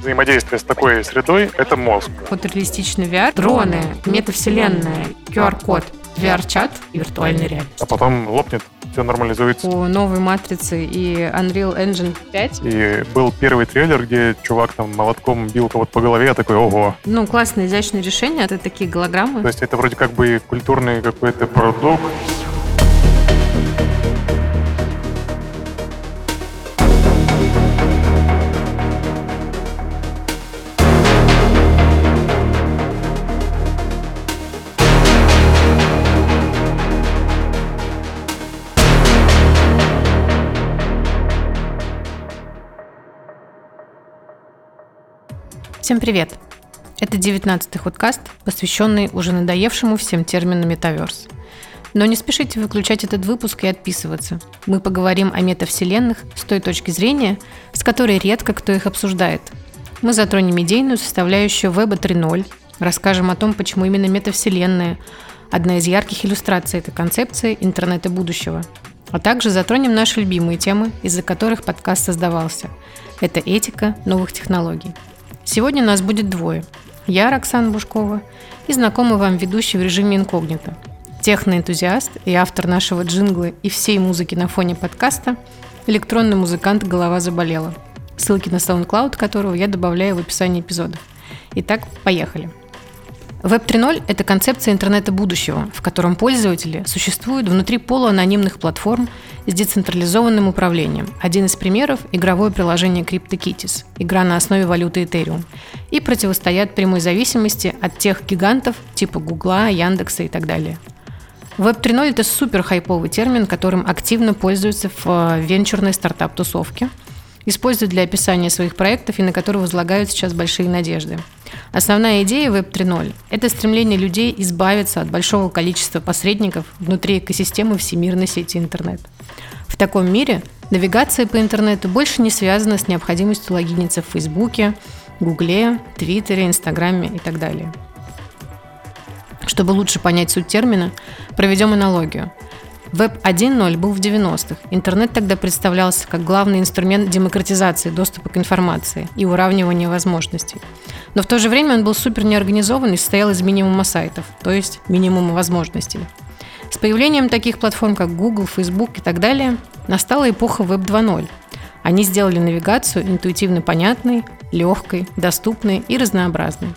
взаимодействие с такой средой — это мозг. Фотореалистичный VR, дроны, метавселенная, QR-код, VR-чат и виртуальная реальность. А потом лопнет, все нормализуется. У новой матрицы и Unreal Engine 5. И был первый трейлер, где чувак там молотком бил кого-то по голове, я такой, ого. Ну, классное, изящное решение, это такие голограммы. То есть это вроде как бы культурный какой-то продукт, Всем привет! Это 19-й ходкаст, посвященный уже надоевшему всем термину метаверс. Но не спешите выключать этот выпуск и отписываться. Мы поговорим о метавселенных с той точки зрения, с которой редко кто их обсуждает. Мы затронем идейную составляющую Веба 3.0, расскажем о том, почему именно метавселенная – одна из ярких иллюстраций этой концепции интернета будущего. А также затронем наши любимые темы, из-за которых подкаст создавался. Это этика новых технологий – Сегодня нас будет двое. Я, Роксана Бушкова, и знакомый вам ведущий в режиме инкогнито. Техноэнтузиаст и автор нашего джингла и всей музыки на фоне подкаста электронный музыкант «Голова заболела», ссылки на SoundCloud которого я добавляю в описании эпизода. Итак, поехали. Web 3.0 – это концепция интернета будущего, в котором пользователи существуют внутри полуанонимных платформ с децентрализованным управлением. Один из примеров – игровое приложение CryptoKitties, игра на основе валюты Ethereum, и противостоят прямой зависимости от тех гигантов типа Гугла, Яндекса и так далее. Web 3.0 – это супер хайповый термин, которым активно пользуются в э, венчурной стартап-тусовке, используют для описания своих проектов и на которые возлагают сейчас большие надежды – Основная идея Web 3.0 – это стремление людей избавиться от большого количества посредников внутри экосистемы всемирной сети интернет. В таком мире навигация по интернету больше не связана с необходимостью логиниться в Фейсбуке, Гугле, Твиттере, Инстаграме и так далее. Чтобы лучше понять суть термина, проведем аналогию – Веб 1.0 был в 90-х. Интернет тогда представлялся как главный инструмент демократизации доступа к информации и уравнивания возможностей. Но в то же время он был супер неорганизован и состоял из минимума сайтов, то есть минимума возможностей. С появлением таких платформ, как Google, Facebook и так далее, настала эпоха Web 2.0. Они сделали навигацию интуитивно понятной, легкой, доступной и разнообразной.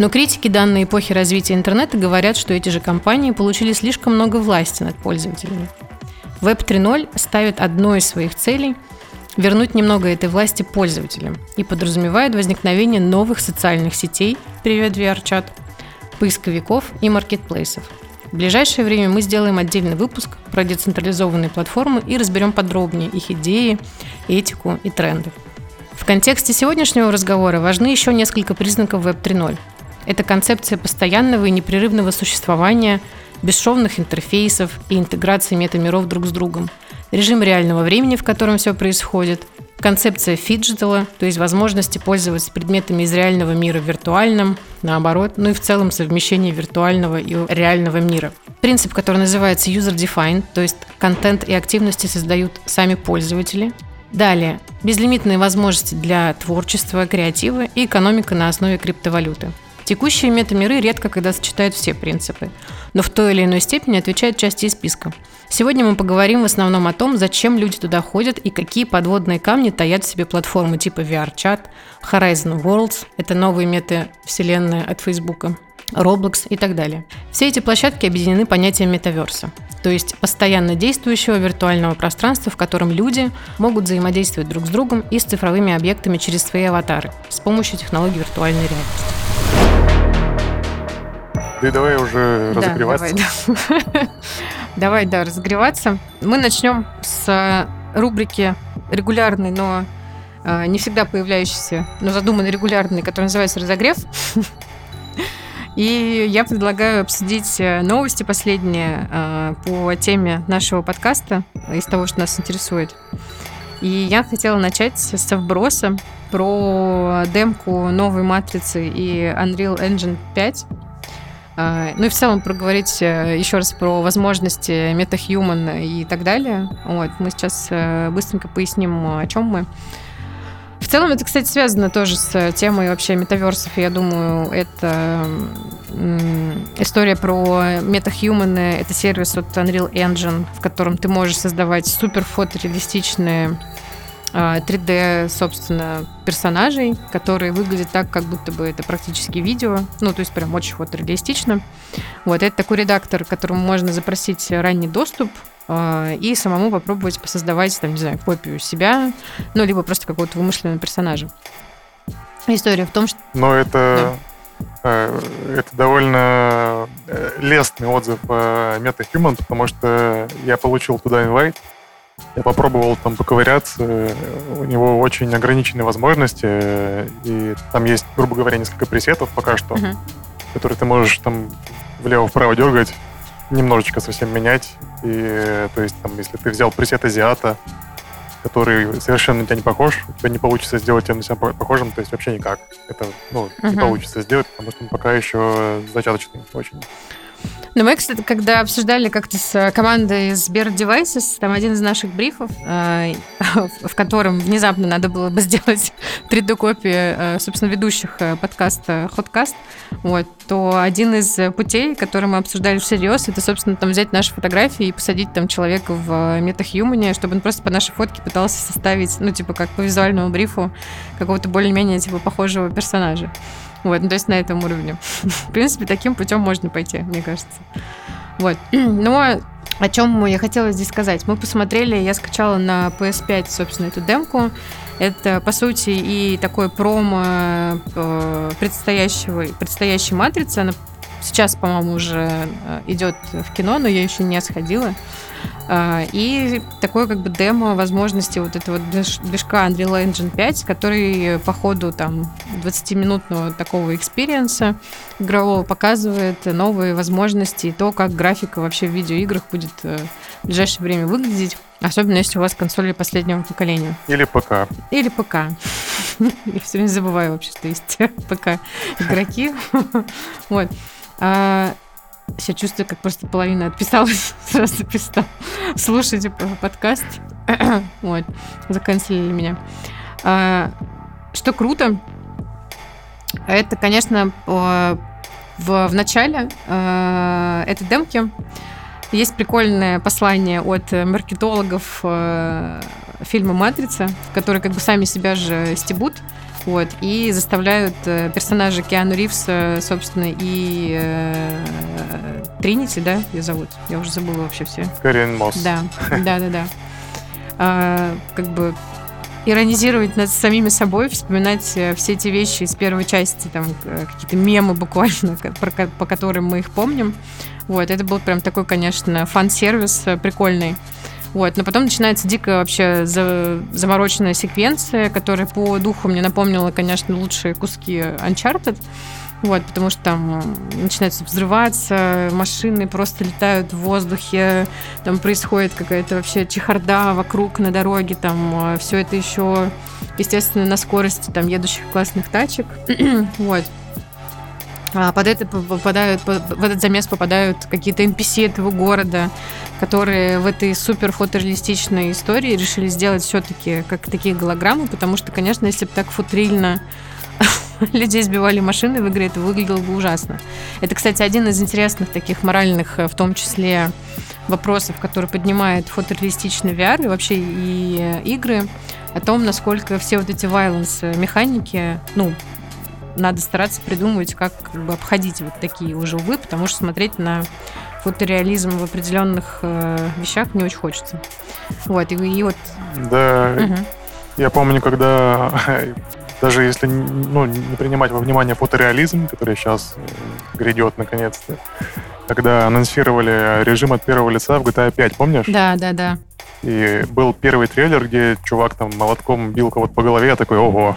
Но критики данной эпохи развития интернета говорят, что эти же компании получили слишком много власти над пользователями. Web 3.0 ставит одной из своих целей вернуть немного этой власти пользователям и подразумевает возникновение новых социальных сетей, привет VR-чат, поисковиков и маркетплейсов. В ближайшее время мы сделаем отдельный выпуск про децентрализованные платформы и разберем подробнее их идеи, этику и тренды. В контексте сегодняшнего разговора важны еще несколько признаков Web 3.0. Это концепция постоянного и непрерывного существования, бесшовных интерфейсов и интеграции метамиров друг с другом, режим реального времени, в котором все происходит, концепция фиджитала, то есть возможности пользоваться предметами из реального мира в виртуальном, наоборот, ну и в целом совмещение виртуального и реального мира. Принцип, который называется user-defined, то есть контент и активности создают сами пользователи. Далее, безлимитные возможности для творчества, креатива и экономика на основе криптовалюты. Текущие метамиры редко когда сочетают все принципы, но в той или иной степени отвечают части из списка. Сегодня мы поговорим в основном о том, зачем люди туда ходят и какие подводные камни таят в себе платформы типа VRChat, Horizon Worlds, это новые мета-вселенная от Facebook, Roblox и так далее. Все эти площадки объединены понятием метаверса, то есть постоянно действующего виртуального пространства, в котором люди могут взаимодействовать друг с другом и с цифровыми объектами через свои аватары с помощью технологий виртуальной реальности. Да давай уже да, разогреваться. Давай да. давай, да, разогреваться. Мы начнем с рубрики регулярной, но э, не всегда появляющейся, но задуманной регулярной, которая называется «Разогрев». И я предлагаю обсудить э, новости последние э, по теме нашего подкаста, из того, что нас интересует. И я хотела начать с вброса про демку новой матрицы и Unreal Engine 5. А, ну и в целом проговорить э, еще раз про возможности MetaHuman и так далее. Вот, мы сейчас э, быстренько поясним, о чем мы. В целом это, кстати, связано тоже с темой вообще метаверсов. Я думаю, это история про MetaHuman. Это сервис от Unreal Engine, в котором ты можешь создавать супер фотореалистичные 3D, а, собственно, персонажей, которые выглядят так, как будто бы это практически видео. Ну, то есть прям очень фотореалистично. Вот, это такой редактор, которому можно запросить ранний доступ а, и самому попробовать посоздавать, там, не знаю, копию себя, ну, либо просто какого-то вымышленного персонажа. История в том, что... Но это... Да. Э, это довольно э, лестный отзыв MetaHuman, потому что я получил туда инвайт, я попробовал там поковыряться. У него очень ограниченные возможности. И там есть, грубо говоря, несколько пресетов пока что, uh-huh. которые ты можешь там влево-вправо дергать, немножечко совсем менять. И то есть, там, если ты взял пресет азиата, который совершенно на тебя не похож, у тебя не получится сделать его на себя похожим, то есть вообще никак. Это ну, uh-huh. не получится сделать, потому что он пока еще зачаточный очень. Но мы, кстати, когда обсуждали как-то с командой из Bear Devices, там один из наших брифов, э, в котором внезапно надо было бы сделать 3D-копии, э, собственно, ведущих э, подкаста Hotcast, вот, то один из путей, который мы обсуждали всерьез, это, собственно, там взять наши фотографии и посадить там человека в метахьюмане, чтобы он просто по нашей фотке пытался составить, ну, типа, как по визуальному брифу какого-то более-менее, типа, похожего персонажа. Вот, ну, то есть на этом уровне. В принципе, таким путем можно пойти, мне кажется. Вот. Но о чем я хотела здесь сказать? Мы посмотрели, я скачала на PS5, собственно, эту демку. Это, по сути, и такой промо э, предстоящего, предстоящей матрицы. Она сейчас, по-моему, уже э, идет в кино, но я еще не сходила. А, и такое как бы демо возможности вот этого движка Unreal Engine 5, который по ходу там 20-минутного такого экспириенса игрового показывает новые возможности и то, как графика вообще в видеоиграх будет э, в ближайшее время выглядеть. Особенно если у вас консоли последнего поколения. Или ПК. Или ПК. Я все время забываю вообще, что есть ПК игроки. Вот. Себя чувствую, как просто половина отписалась, сразу перестал слушать подкаст. вот, заканчивали меня. А, что круто, это, конечно, в, в начале э, этой демки есть прикольное послание от маркетологов э, фильма «Матрица», которые как бы сами себя же стебут. Вот, и заставляют э, персонажа Киану Ривса, собственно, и э, Тринити, да, ее зовут? Я уже забыла вообще все. Карен Мосс. Да, да, да, да. А, как бы иронизировать над самими собой, вспоминать э, все эти вещи из первой части, там э, какие-то мемы буквально, по которым мы их помним. Вот, это был прям такой, конечно, фан-сервис прикольный. Вот, но потом начинается дико вообще замороченная секвенция, которая по духу мне напомнила, конечно, лучшие куски Uncharted. Вот, потому что там начинается взрываться, машины просто летают в воздухе, там происходит какая-то вообще чехарда вокруг на дороге, там э, все это еще, естественно, на скорости там едущих классных тачек. вот. А под это попадают, в этот замес попадают какие-то NPC этого города, которые в этой супер фотореалистичной истории решили сделать все-таки как такие голограммы, потому что, конечно, если бы так футрильно людей сбивали машины в игре, это выглядело бы ужасно. Это, кстати, один из интересных таких моральных, в том числе, вопросов, который поднимает фотореалистичный VR и вообще и игры, о том, насколько все вот эти violence механики, ну, надо стараться придумывать, как, как бы обходить вот такие уже увы, потому что смотреть на фотореализм в определенных э, вещах не очень хочется. Вот, и, и вот... Да, угу. я помню, когда даже если ну, не принимать во внимание фотореализм, который сейчас э, грядет наконец-то, когда анонсировали режим от первого лица в GTA 5, помнишь? Да, да, да. И был первый трейлер, где чувак там молотком бил кого-то по голове, я такой, ого,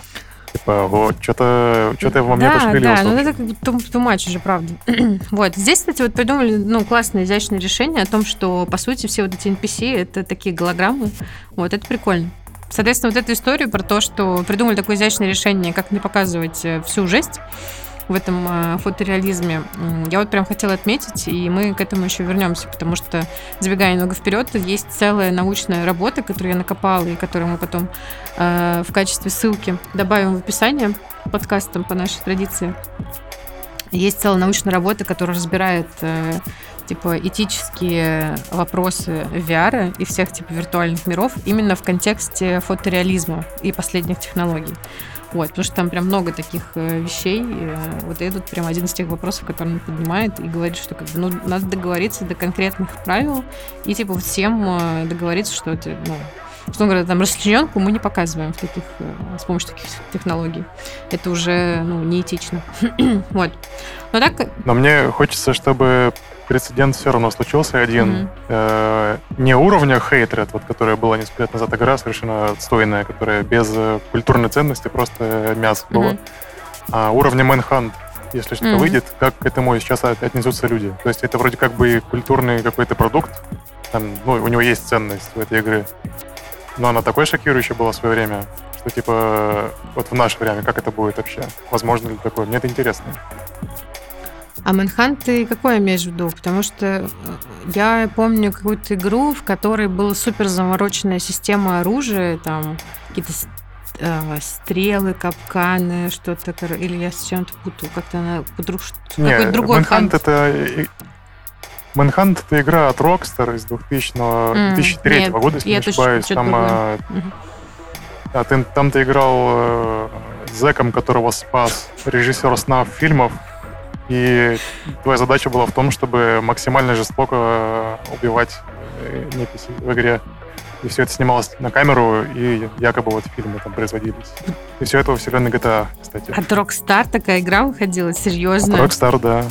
Типа, вот, что-то что во мне да, пошевелился. Да, ну это как тумач уже, правда. вот, здесь, кстати, вот придумали, ну, классное, изящное решение о том, что, по сути, все вот эти NPC — это такие голограммы. Вот, это прикольно. Соответственно, вот эту историю про то, что придумали такое изящное решение, как не показывать э, всю жесть, в этом э, фотореализме, я вот прям хотела отметить, и мы к этому еще вернемся, потому что, забегая немного вперед, есть целая научная работа, которую я накопала, и которую мы потом э, в качестве ссылки добавим в описание подкастом по нашей традиции. Есть целая научная работа, которая разбирает э, типа этические вопросы VR и всех типа виртуальных миров именно в контексте фотореализма и последних технологий. Вот, потому что там прям много таких э, вещей. Э, вот этот прям один из тех вопросов, который он поднимает и говорит, что как бы, ну, надо договориться до конкретных правил и типа всем э, договориться, что это, ну, что он говорит, там расчлененку мы не показываем в таких, с помощью таких технологий. Это уже ну, неэтично. вот. Но так... Но мне хочется, чтобы прецедент все равно случился один. Mm-hmm. Э, не уровня хейтред, вот, которая была несколько лет назад игра, совершенно отстойная, которая без э, культурной ценности просто мясо mm-hmm. было. А уровня Manhunt, если что-то mm-hmm. выйдет, как к этому сейчас отнесутся люди. То есть это вроде как бы культурный какой-то продукт, там, ну, у него есть ценность в этой игре. Но она такой шокирующей была в свое время, что типа вот в наше время, как это будет вообще? Возможно ли такое? Мне это интересно. А Manhunt ты какое имеешь в виду? Потому что э, я помню какую-то игру, в которой была супер замороченная система оружия, там какие-то э, стрелы, капканы, что-то, или я с чем-то путаю, как-то она подруг... какой-то другой Manhunt это Manhunt это игра от Rockstar из 2000, mm, 2003 нет, года, если не ошибаюсь. Там, а, а, ты, там ты играл э, зэком, которого спас режиссер сна фильмов, и твоя задача была в том, чтобы максимально жестоко убивать э, неписи в игре. И все это снималось на камеру, и якобы вот фильмы там производились. И все это во вселенной GTA, кстати. От Rockstar такая игра выходила? Серьезно? От Rockstar, да.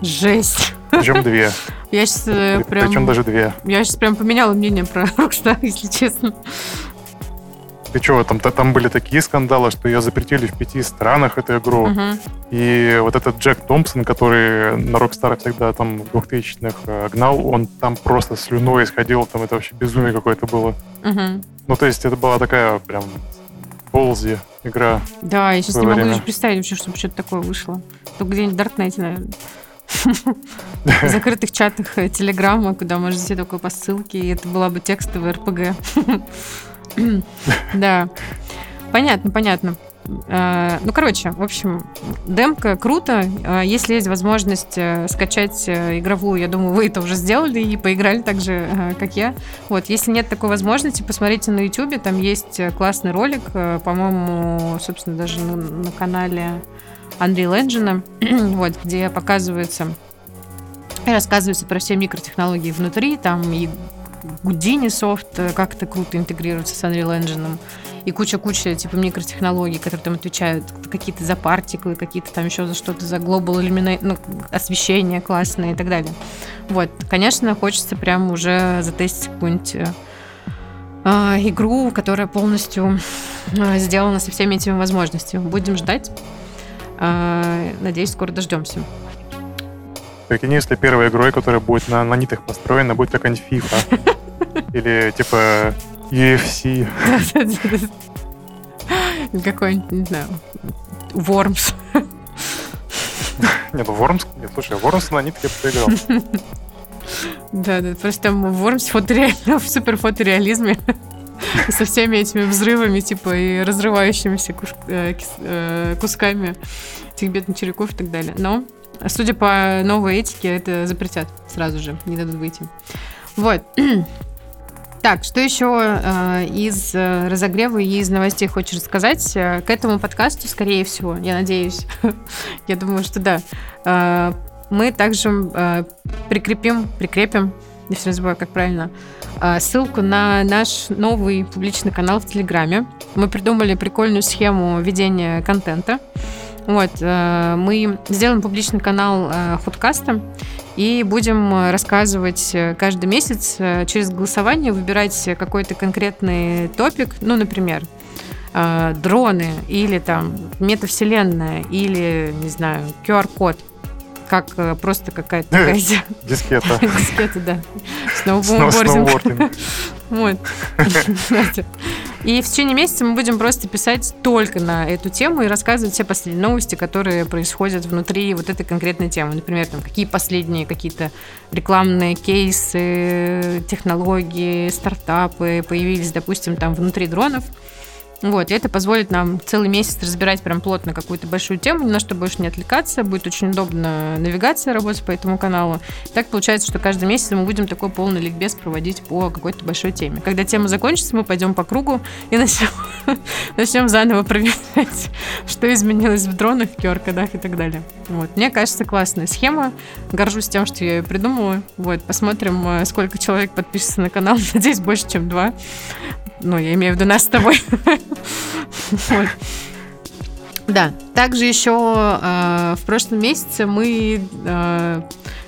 Жесть. Причем две. Я сейчас э, прям... Причем даже две. Я сейчас прям поменяла мнение про Rockstar, если честно. Ты что, там, там были такие скандалы, что ее запретили в пяти странах, эту игру. Uh-huh. И вот этот Джек Томпсон, который на Rockstar всегда там в 2000-х э, гнал, он там просто слюной исходил, там это вообще безумие какое-то было. Uh-huh. Ну, то есть это была такая прям ползи игра. Да, я сейчас не могу даже представить вообще, чтобы что-то такое вышло. Только где-нибудь в Даркнете, наверное. В закрытых чатах э, Телеграма, куда можно зайти только по ссылке, и это была бы текстовая РПГ. Да. Понятно, понятно. А, ну, короче, в общем, демка круто. А, если есть возможность э, скачать э, игровую, я думаю, вы это уже сделали и поиграли так же, э, как я. Вот, если нет такой возможности, посмотрите на YouTube, там есть классный ролик, по-моему, собственно, даже на, на канале Unreal Engine, вот, где показывается рассказывается про все микротехнологии внутри, там и Houdini софт э, как то круто интегрируется с Unreal Engine, и куча-куча типа микротехнологий, которые там отвечают какие-то за партиклы, какие-то там еще за что-то, за global illumination, ну, освещение классное и так далее. Вот, конечно, хочется прям уже затестить какую-нибудь э, а, игру, которая полностью э, сделана со всеми этими возможностями. Будем ждать. Э, надеюсь, скоро дождемся. Прикинь, если первой игрой, которая будет на нанитах построена, будет какая-нибудь FIFA. Или типа UFC. Какой-нибудь, не знаю, Вормс. Не, ну Вормс, нет, слушай, Вормс на нитке я поиграл. Да, да, просто там Вормс фотореально, в супер фотореализме со всеми этими взрывами, типа, и разрывающимися э, э, кусками этих бедных червяков и так далее. Но Судя по новой этике, это запретят сразу же, не дадут выйти. Вот. Так, что еще э, из э, разогрева и из новостей хочешь рассказать? Э, к этому подкасту, скорее всего, я надеюсь, я думаю, что да, э, мы также э, прикрепим, прикрепим, я все забываю, как правильно, э, ссылку на наш новый публичный канал в Телеграме. Мы придумали прикольную схему ведения контента. Вот, э, мы сделаем публичный канал э, Худкаста и будем рассказывать э, каждый месяц через голосование, выбирать какой-то конкретный топик, ну, например, дроны или там метавселенная или, не знаю, QR-код как просто какая-то такая... Дискета. Дискета, да. Сноубординг. Вот. И в течение месяца мы будем просто писать только на эту тему и рассказывать все последние новости, которые происходят внутри вот этой конкретной темы. Например, там, какие последние какие-то рекламные кейсы, технологии, стартапы появились, допустим, там внутри дронов. Вот, и это позволит нам целый месяц разбирать прям плотно какую-то большую тему, на что больше не отвлекаться, будет очень удобно навигация работать по этому каналу. Так получается, что каждый месяц мы будем такой полный ликбез проводить по какой-то большой теме. Когда тема закончится, мы пойдем по кругу и начнем, начнем заново проверять, что изменилось в дронах, QR-кодах и так далее. Вот. Мне кажется, классная схема. Горжусь тем, что я ее придумала. Вот, посмотрим, э, сколько человек подпишется на канал. Надеюсь, больше, чем два. Ну, я имею в виду нас с тобой. Да, также еще э, в прошлом месяце мы э,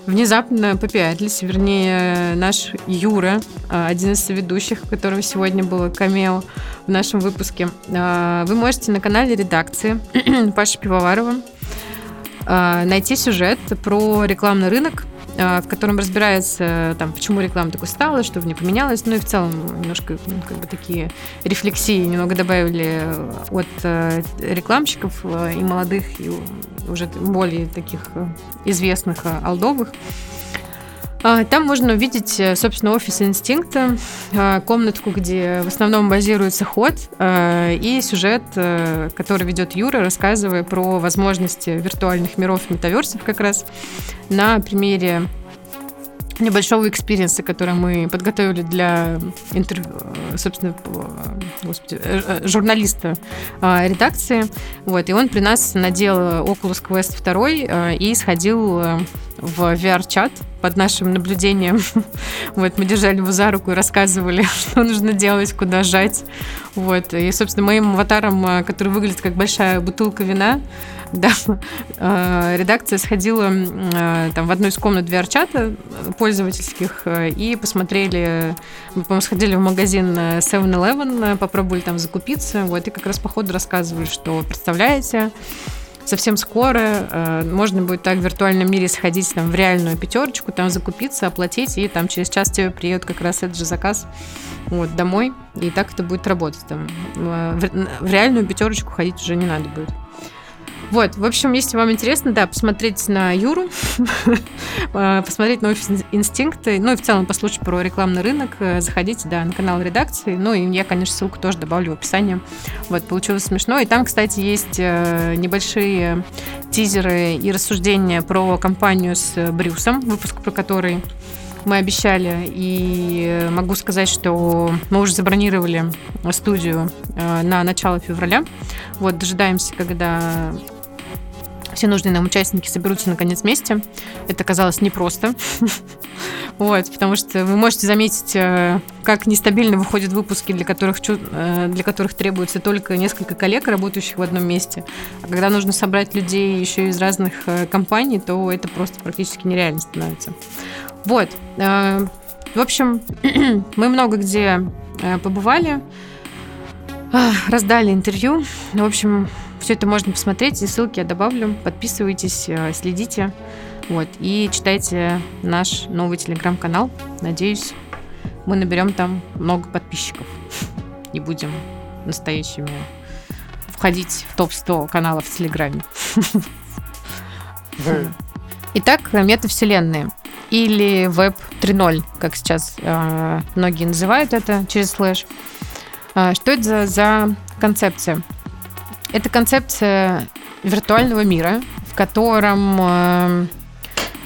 внезапно попиарились, вернее, наш Юра, э, один из соведущих, у которого сегодня было камео в нашем выпуске. Вы можете на канале редакции Паши Пивоварова найти сюжет про рекламный рынок в котором разбирается, там, почему реклама такой стала, что в ней поменялось, ну и в целом немножко ну, как бы такие рефлексии немного добавили от э, рекламщиков э, и молодых, и уже более таких э, известных алдовых. А, там можно увидеть, собственно, офис инстинкта, комнатку, где в основном базируется ход, и сюжет, который ведет Юра, рассказывая про возможности виртуальных миров метаверсов как раз на примере небольшого экспириенса, который мы подготовили для интервью, собственно, господи, э, э, журналиста а, редакции. Вот, и он при нас надел Oculus Quest 2 э, и сходил в VR-чат под нашим наблюдением. вот, мы держали его за руку и рассказывали, что нужно делать, куда жать. Вот, и, собственно, моим аватаром, который выглядит как большая бутылка вина, да, э, редакция сходила э, там в одну из комнат VR-чата пользовательских э, и посмотрели, мы, по-моему, сходили в магазин 7-Eleven, попробовали там закупиться, вот, и как раз по ходу рассказывали, что, представляете, совсем скоро можно будет так в виртуальном мире сходить там, в реальную пятерочку, там закупиться, оплатить, и там через час тебе приедет как раз этот же заказ вот, домой, и так это будет работать. Там, в реальную пятерочку ходить уже не надо будет. Вот, в общем, если вам интересно, да, посмотреть на Юру, э, посмотреть на офис инстинкты, ну и в целом послушать про рекламный рынок, э, заходите, да, на канал редакции. Ну и я, конечно, ссылку тоже добавлю в описании. Вот, получилось смешно. И там, кстати, есть э, небольшие тизеры и рассуждения про компанию с Брюсом, выпуск про который мы обещали, и могу сказать, что мы уже забронировали студию на начало февраля. Вот, дожидаемся, когда все нужные нам участники соберутся наконец вместе. Это казалось непросто. Вот, потому что вы можете заметить, э, как нестабильно выходят выпуски, для которых, э, для которых требуется только несколько коллег, работающих в одном месте. А когда нужно собрать людей еще из разных э, компаний, то это просто практически нереально становится. Вот. В общем, мы много где побывали, раздали интервью. В общем, все это можно посмотреть, и ссылки я добавлю. Подписывайтесь, э, следите. Вот, и читайте наш новый телеграм-канал. Надеюсь, мы наберем там много подписчиков и будем настоящими входить в топ-100 каналов в Телеграме. Итак, метавселенные или веб 3.0, как сейчас э, многие называют это через слэш. Э, что это за, за концепция? Это концепция виртуального мира, в котором э,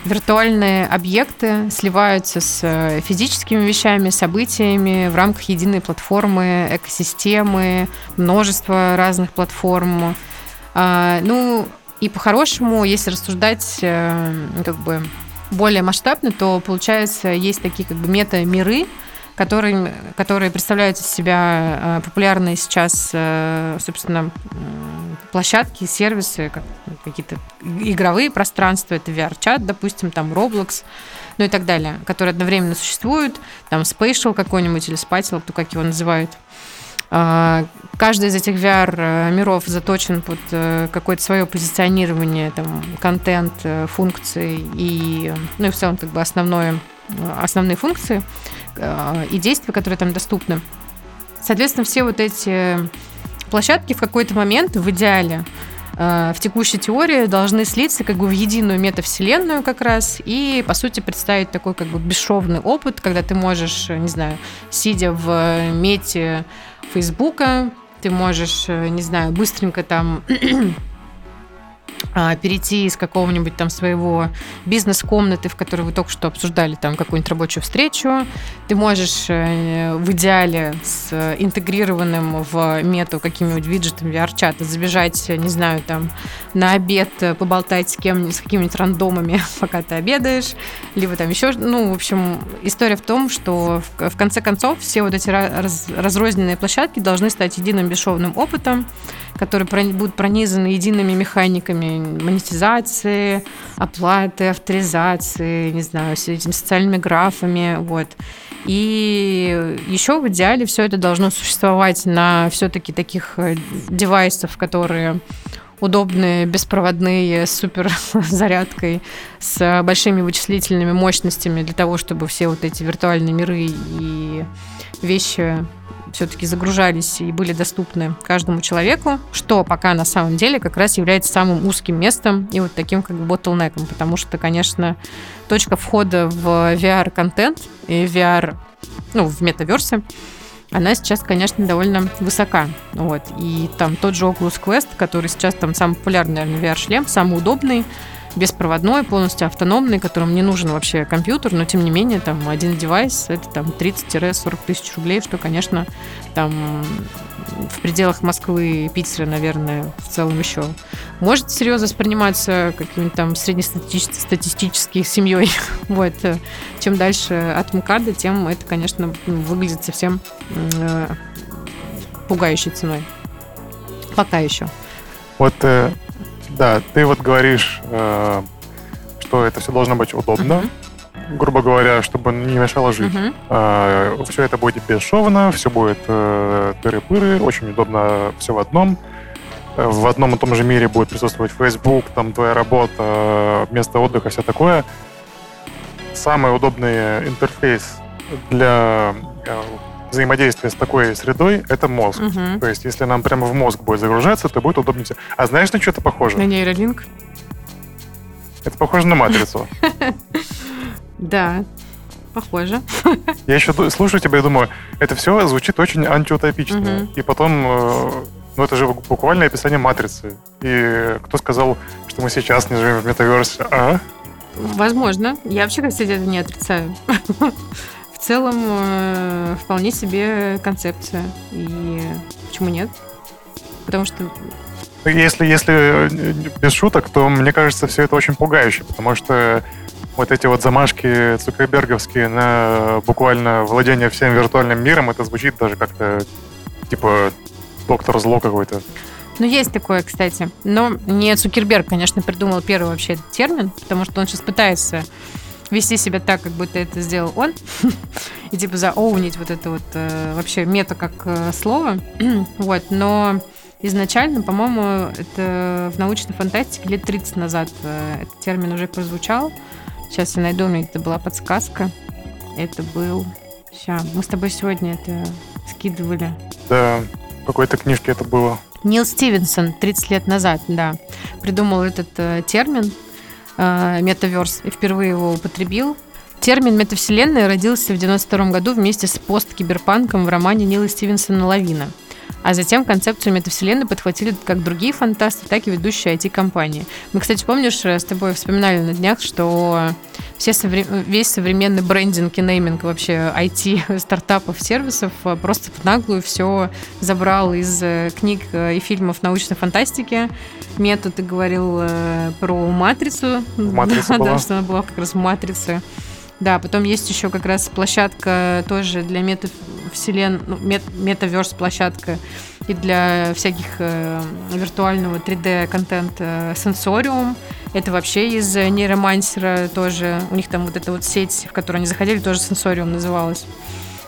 виртуальные объекты сливаются с э, физическими вещами, событиями в рамках единой платформы, экосистемы, множество разных платформ. А, ну, и по-хорошему, если рассуждать э, как бы более масштабно, то получается есть такие как бы мета-миры, которые, которые представляют из себя э, популярные сейчас, э, собственно, площадки, сервисы, как, какие-то игровые пространства, это VR-чат, допустим, там Roblox, ну и так далее, которые одновременно существуют, там Spatial какой-нибудь или Spatial, кто как его называют. А, каждый из этих VR-миров заточен под э, какое-то свое позиционирование, там, контент, функции и, ну и в целом как бы основное, основные функции – Э, и действия, которые там доступны. Соответственно, все вот эти площадки в какой-то момент, в идеале, э, в текущей теории должны слиться как бы в единую метавселенную как раз и, по сути, представить такой как бы бесшовный опыт, когда ты можешь, не знаю, сидя в мете Фейсбука, ты можешь, не знаю, быстренько там перейти из какого-нибудь там своего бизнес-комнаты, в которой вы только что обсуждали там какую-нибудь рабочую встречу. Ты можешь э, в идеале с интегрированным в мету каким-нибудь виджетом VR-чата забежать, не знаю, там на обед, э, поболтать с кем с какими-нибудь рандомами, пока ты обедаешь, либо там еще, ну, в общем, история в том, что в, конце концов все вот эти раз, разрозненные площадки должны стать единым бесшовным опытом, которые будут пронизаны едиными механиками монетизации, оплаты, авторизации, не знаю, с этими социальными графами, вот. И еще в идеале все это должно существовать на все-таки таких э, девайсах, которые удобные, беспроводные, с супер зарядкой, с большими вычислительными мощностями для того, чтобы все вот эти виртуальные миры и вещи все-таки загружались и были доступны каждому человеку, что пока на самом деле как раз является самым узким местом и вот таким как бы ботлнеком, потому что, конечно, точка входа в VR-контент и VR, ну, в метаверсе, она сейчас, конечно, довольно высока. Вот. И там тот же Oculus Quest, который сейчас там самый популярный, наверное, VR-шлем, самый удобный, беспроводной, полностью автономный, которому не нужен вообще компьютер, но тем не менее там один девайс это там 30-40 тысяч рублей, что, конечно, там в пределах Москвы и Питера, наверное, в целом еще может серьезно восприниматься каким-то там среднестатистической семьей. вот. Чем дальше от МКАДа, тем это, конечно, выглядит совсем э, пугающей ценой. Пока еще. Вот э, да, ты вот говоришь, э, что это все должно быть удобно. Uh-huh. Грубо говоря, чтобы не мешало жить. Uh-huh. Э, все это будет бесшовно, все будет э, тыры-пыры, очень удобно все в одном. Э, в одном и том же мире будет присутствовать Facebook, там твоя работа, место отдыха, все такое. Самый удобный интерфейс для э, взаимодействие с такой средой — это мозг. Угу. То есть, если нам прямо в мозг будет загружаться, то будет удобнее. А знаешь, на что это похоже? На нейролинк? Это похоже на матрицу. Да, похоже. Я еще слушаю тебя и думаю, это все звучит очень антиутопично. И потом, э, ну это же буквально описание матрицы. И кто сказал, что мы сейчас не живем в метаверсе, а? Возможно. Я вообще, кстати, это не отрицаю в целом э, вполне себе концепция. И почему нет? Потому что если, если э, без шуток, то мне кажется, все это очень пугающе, потому что вот эти вот замашки цукерберговские на буквально владение всем виртуальным миром, это звучит даже как-то типа доктор зло какой-то. Ну, есть такое, кстати. Но не Цукерберг, конечно, придумал первый вообще этот термин, потому что он сейчас пытается вести себя так, как будто это сделал он, и типа заоунить вот это вот э, вообще мета как э, слово. вот, но изначально, по-моему, это в научной фантастике лет 30 назад э, этот термин уже прозвучал. Сейчас я найду, у меня это была подсказка. Это был... Сейчас, мы с тобой сегодня это скидывали. Да, в какой-то книжке это было. Нил Стивенсон 30 лет назад, да, придумал этот э, термин метаверс и впервые его употребил. Термин метавселенная родился в 92 году вместе с посткиберпанком в романе Нила Стивенсона «Лавина». А затем концепцию метавселенной подхватили как другие фантасты, так и ведущие IT-компании. Мы, кстати, помнишь, с тобой вспоминали на днях, что все совре... весь современный брендинг и нейминг вообще IT-стартапов, сервисов э, просто в наглую все забрал из э, книг э, и фильмов научной фантастики. Метод ты говорил про матрицу. Матрица да, была. да, что она была как раз в матрице. Да, потом есть еще как раз площадка тоже для метавселен, ну, мет, метаверс площадка и для всяких э, виртуального 3D контента Sensorium. Это вообще из нейромансера тоже. У них там вот эта вот сеть, в которую они заходили, тоже Sensorium называлась.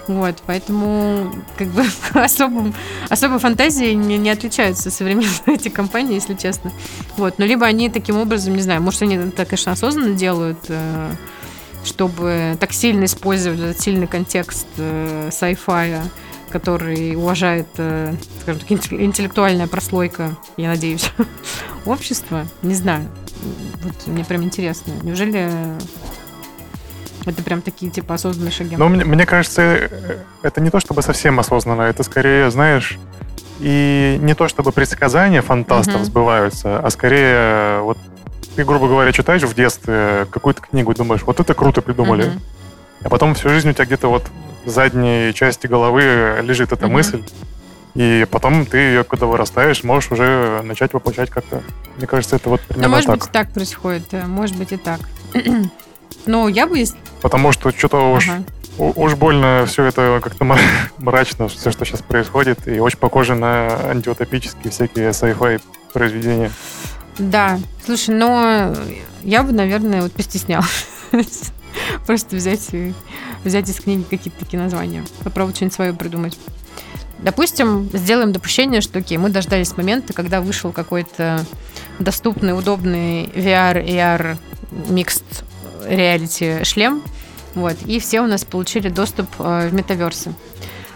Вот, поэтому как бы особым, особой фантазией не, не отличаются современные эти компании, если честно. Вот, но либо они таким образом, не знаю, может, они это, конечно, осознанно делают, э, чтобы так сильно использовать этот сильный контекст э, sci-fi, который уважает, э, скажем так, интеллектуальная прослойка, я надеюсь, общества. Не знаю. Вот мне прям интересно. Неужели это прям такие, типа, осознанные шаги? Ну, мне, мне кажется, э, это не то чтобы совсем осознанно, это скорее, знаешь, и не то чтобы предсказания фантастов угу. сбываются, а скорее вот ты, грубо говоря, читаешь в детстве какую-то книгу и думаешь, вот это круто придумали. Угу. А потом всю жизнь у тебя где-то вот в задней части головы лежит эта угу. мысль. И потом ты ее, когда вырастаешь, можешь уже начать воплощать как-то. Мне кажется, это вот примерно ну, может так. быть, и так происходит. Может быть, и так. Но я бы... Потому что что-то уж, ага. уж больно все это как-то мрачно, все, что сейчас происходит, и очень похоже на антиутопические всякие sci-fi произведения. Да, слушай, но я бы, наверное, вот постеснялась. Просто взять, взять из книги какие-то такие названия. Попробовать что-нибудь свое придумать. Допустим, сделаем допущение, что окей, мы дождались момента, когда вышел какой-то доступный, удобный VR, AR, mixed reality шлем, вот, и все у нас получили доступ э, в метаверсы.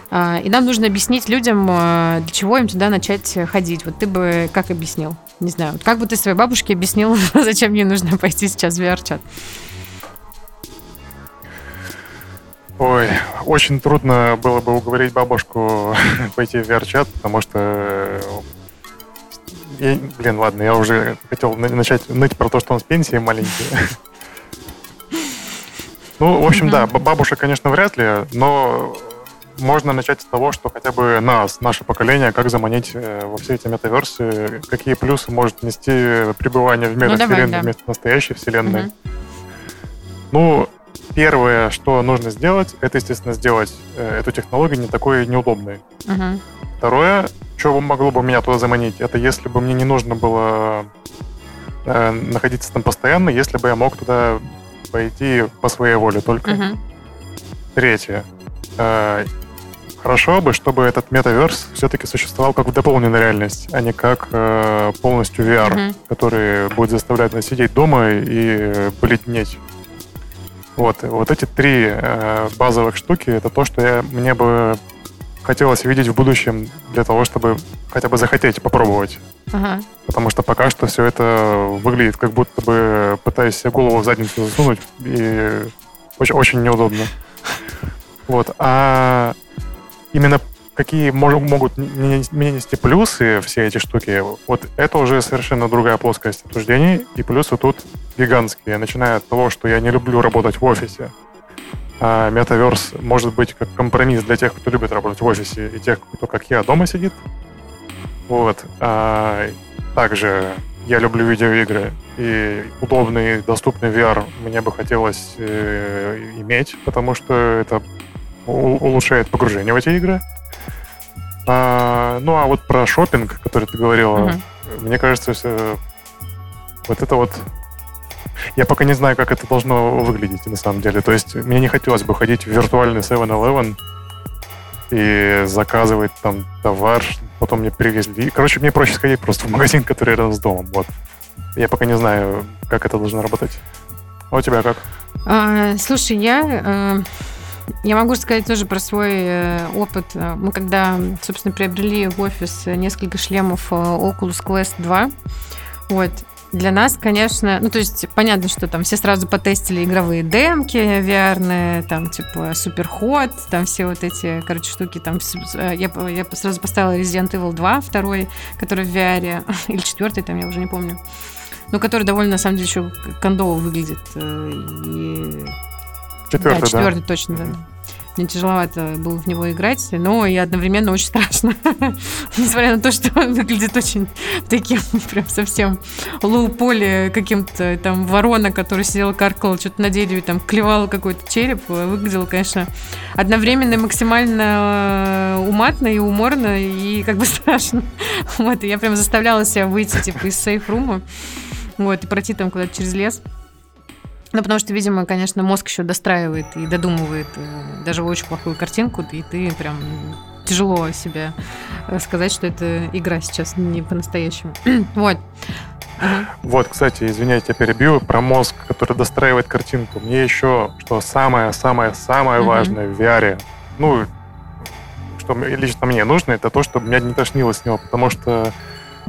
А, и нам нужно объяснить людям, э, для чего им туда начать ходить. Вот ты бы как объяснил? Не знаю, как бы ты своей бабушке объяснил, зачем ей нужно пойти сейчас в VR-чат? Ой, очень трудно было бы уговорить бабушку пойти в VR-чат, потому что... Э, я, блин, ладно, я уже хотел начать ныть про то, что он с пенсии маленький. Ну, в общем, да, бабушек, конечно, вряд ли, но можно начать с того, что хотя бы нас, наше поколение, как заманить э, во все эти метаверсы, какие плюсы может нести пребывание в метавселенной ну, да. вместо настоящей вселенной. Угу. Ну, Первое, что нужно сделать, это, естественно, сделать э, эту технологию не такой неудобной. Uh-huh. Второе, что могло бы меня туда заманить, это если бы мне не нужно было э, находиться там постоянно, если бы я мог туда пойти по своей воле только. Uh-huh. Третье. Э, хорошо бы, чтобы этот метаверс все-таки существовал как в дополненной реальность, а не как э, полностью VR, uh-huh. который будет заставлять нас сидеть дома и бледнеть. Вот, вот эти три э, базовых штуки это то, что я, мне бы хотелось видеть в будущем для того, чтобы хотя бы захотеть попробовать. Ага. Потому что пока что все это выглядит как будто бы пытаясь себе голову в задницу засунуть, и очень, очень неудобно. Вот. А именно какие могут мне нести плюсы все эти штуки, вот это уже совершенно другая плоскость обсуждений, и плюсы тут гигантские, начиная от того, что я не люблю работать в офисе. А метаверс может быть как компромисс для тех, кто любит работать в офисе, и тех, кто, как я, дома сидит. Вот. А также я люблю видеоигры, и удобный, доступный VR мне бы хотелось э, иметь, потому что это улучшает погружение в эти игры. А, ну, а вот про шопинг, который ты говорила, угу. мне кажется, все, вот это вот... Я пока не знаю, как это должно выглядеть на самом деле. То есть мне не хотелось бы ходить в виртуальный 7-Eleven и заказывать там товар, потом мне привезли. Короче, мне проще сходить просто в магазин, который рядом с домом. Вот. Я пока не знаю, как это должно работать. А у тебя как? А, слушай, я... Э я могу сказать тоже про свой э, опыт. Мы когда, собственно, приобрели в офис несколько шлемов э, Oculus Quest 2, вот, для нас, конечно, ну, то есть, понятно, что там все сразу потестили игровые демки VR, там, типа, Суперход, там все вот эти, короче, штуки, там, э, я, я сразу поставила Resident Evil 2, второй, который в VR, или четвертый, там, я уже не помню, ну, который довольно, на самом деле, еще кондово выглядит, и Четвертый, да. Четвертый, да. точно, да. Мне тяжеловато было в него играть, но и одновременно очень страшно. Несмотря на то, что он выглядит очень таким прям совсем low-poly каким-то там ворона, который сидел каркал что-то на дереве, там клевал какой-то череп. Выглядел, конечно, одновременно максимально э, уматно и уморно, и как бы страшно. Вот, и я прям заставляла себя выйти типа из сейф-рума, вот, и пройти там куда-то через лес. Ну, потому что, видимо, конечно, мозг еще достраивает и додумывает э, даже очень плохую картинку, и ты прям тяжело себе э, сказать, что это игра сейчас не по-настоящему. вот. Угу. Вот, кстати, извиняйте, я перебью про мозг, который достраивает картинку. Мне еще, что самое-самое-самое угу. важное в VR, ну, что лично мне нужно, это то, чтобы меня не тошнило с него, потому что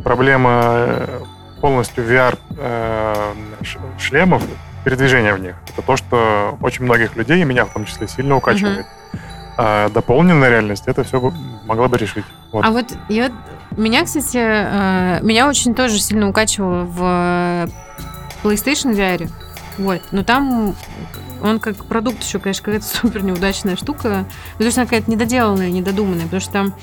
проблема э, полностью VR э, шлемов, передвижения в них, это то, что очень многих людей, и меня в том числе, сильно укачивает. Mm-hmm. А дополненная реальность это все могла бы решить. Вот. А вот я, меня, кстати, э, меня очень тоже сильно укачивало в PlayStation VR. Вот. Но там он как продукт еще, конечно, какая-то супер неудачная штука. Ну, то есть она какая-то недоделанная, недодуманная, потому что там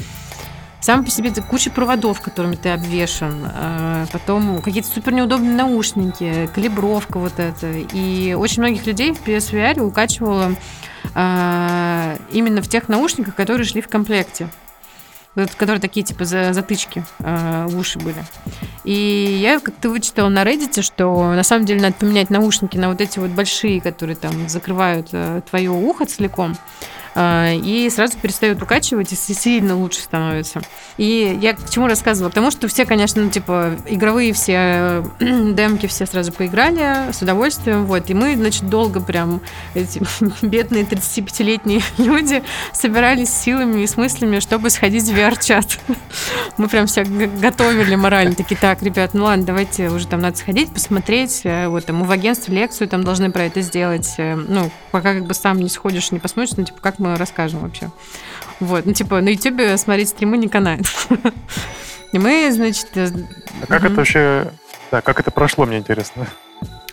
сам по себе куча проводов, которыми ты обвешен, а потом какие-то супер неудобные наушники, калибровка вот это. И очень многих людей в PSVR укачивало а, именно в тех наушниках, которые шли в комплекте которые такие типа затычки э, в уши были. И я как-то вычитала на Reddit, что на самом деле надо поменять наушники на вот эти вот большие, которые там закрывают э, твое ухо целиком. А, и сразу перестают укачивать, и сильно лучше становится. И я к чему рассказывала? К тому, что все, конечно, ну, типа, игровые все демки все сразу поиграли с удовольствием, вот, и мы, значит, долго прям эти бедные 35-летние люди собирались силами и с мыслями, чтобы сходить в VR-чат. Мы прям все готовили морально, такие, так, ребят, ну ладно, давайте уже там надо сходить, посмотреть, э, вот, там, в агентстве лекцию там должны про это сделать, э, ну, пока как бы сам не сходишь, не посмотришь, ну, типа, как мы расскажем вообще. Вот, ну, типа, на Ютубе смотреть стримы не канает. И мы, значит... Э, а как это вообще... Да, как это прошло, мне интересно.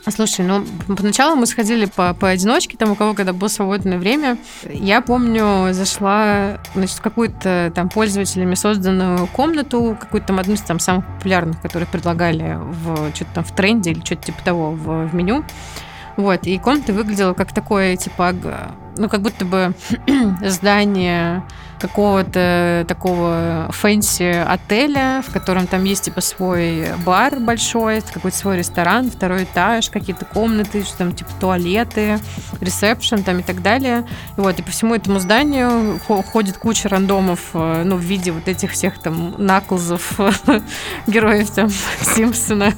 Слушай, ну, поначалу мы сходили по, поодиночке, там у кого когда было свободное время. Я помню, зашла, значит, в какую-то там пользователями созданную комнату, какую-то там одну из там самых популярных, которые предлагали в что-то там в тренде или что-то типа того в, в меню. Вот, и комната выглядела как такое, типа, ну, как будто бы здание какого-то такого fancy отеля, в котором там есть типа свой бар большой, какой-то свой ресторан, второй этаж, какие-то комнаты, что там типа туалеты, ресепшн там и так далее. И вот, и по всему этому зданию ходит куча рандомов, э, ну, в виде вот этих всех там наклзов, героев там Симпсона,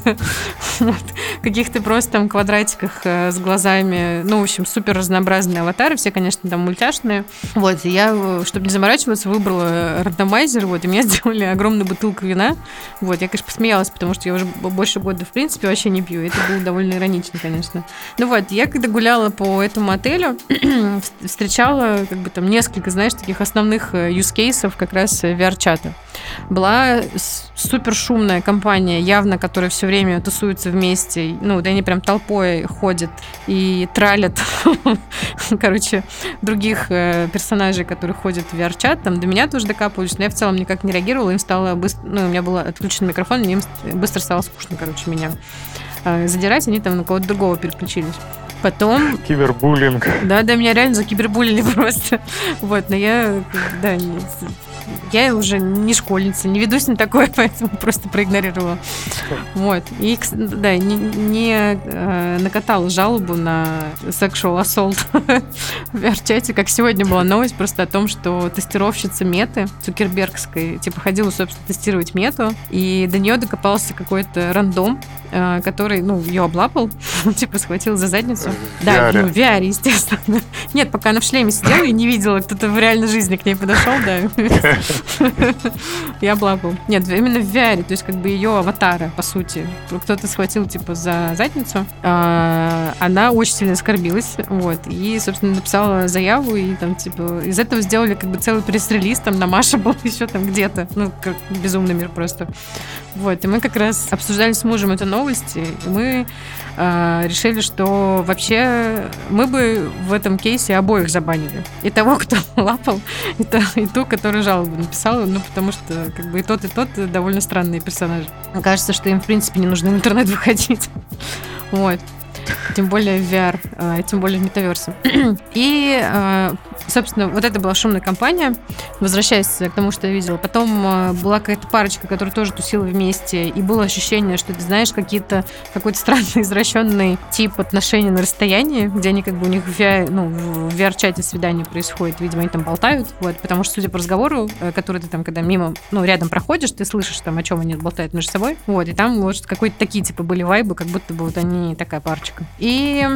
каких-то просто там квадратиках э, с глазами, ну, в общем, супер разнообразные аватары, все, конечно, там мультяшные. Вот, и я, э, чтобы не заморачиваться, заморачиваться, выбрала рандомайзер, вот, и мне сделали огромную бутылку вина. Вот, я, конечно, посмеялась, потому что я уже больше года, в принципе, вообще не пью. Это было довольно иронично, конечно. Ну вот, я когда гуляла по этому отелю, встречала, как бы там, несколько, знаешь, таких основных э, use cases как раз VR-чата. Была супер шумная компания, явно, которая все время тусуется вместе. Ну, да они прям толпой ходят и тралят, короче, других э, персонажей, которые ходят в VR-чат. Там до меня тоже докапывались, но я в целом никак не реагировала. Им стало быстро... Ну, у меня был отключен микрофон, мне им быстро стало скучно, короче, меня э, задирать. Они там на кого-то другого переключились. Потом... Кибербуллинг. Да, да, меня реально закибербулили просто. Вот, но я, да, я уже не школьница, не ведусь на такое, поэтому просто проигнорировала. Вот. И, да, не, не э, накатала жалобу на sexual assault в VR-чате, как сегодня была новость просто о том, что тестировщица меты Цукербергской, типа, ходила, собственно, тестировать мету, и до нее докопался какой-то рандом, который, ну, ее облапал, типа, схватил за задницу. Да, ну, в VR, естественно. Нет, пока она в шлеме сидела и не видела, кто-то в реальной жизни к ней подошел, да. Я облапал. Нет, именно в VR, то есть как бы ее аватара, по сути. Кто-то схватил, типа, за задницу. А, она очень сильно оскорбилась, вот, и, собственно, написала заяву, и там, типа, из этого сделали как бы целый пресс-релиз, там, на Маша был еще там где-то. Ну, как безумный мир просто. Вот, и мы как раз обсуждали с мужем эту новость, и мы э, решили, что вообще мы бы в этом кейсе обоих забанили. И того, кто лапал, и, то, и ту, которая жалобу написала, ну, потому что как бы и тот, и тот довольно странные персонажи. Кажется, что им, в принципе, не нужно в интернет выходить. Вот. Тем более в VR, э, тем более в метаверсе. И, э, собственно, вот это была шумная компания, возвращаясь к тому, что я видела. Потом э, была какая-то парочка, которая тоже тусила вместе, и было ощущение, что ты знаешь какие-то какой-то странный извращенный тип отношений на расстоянии, где они как бы у них в VR, ну, в VR-чате свидание происходит, видимо, они там болтают, вот, потому что, судя по разговору, который ты там, когда мимо, ну, рядом проходишь, ты слышишь там, о чем они болтают между собой, вот, и там, может, какой-то такие, типа, были вайбы, как будто бы вот они такая парочка девочка. И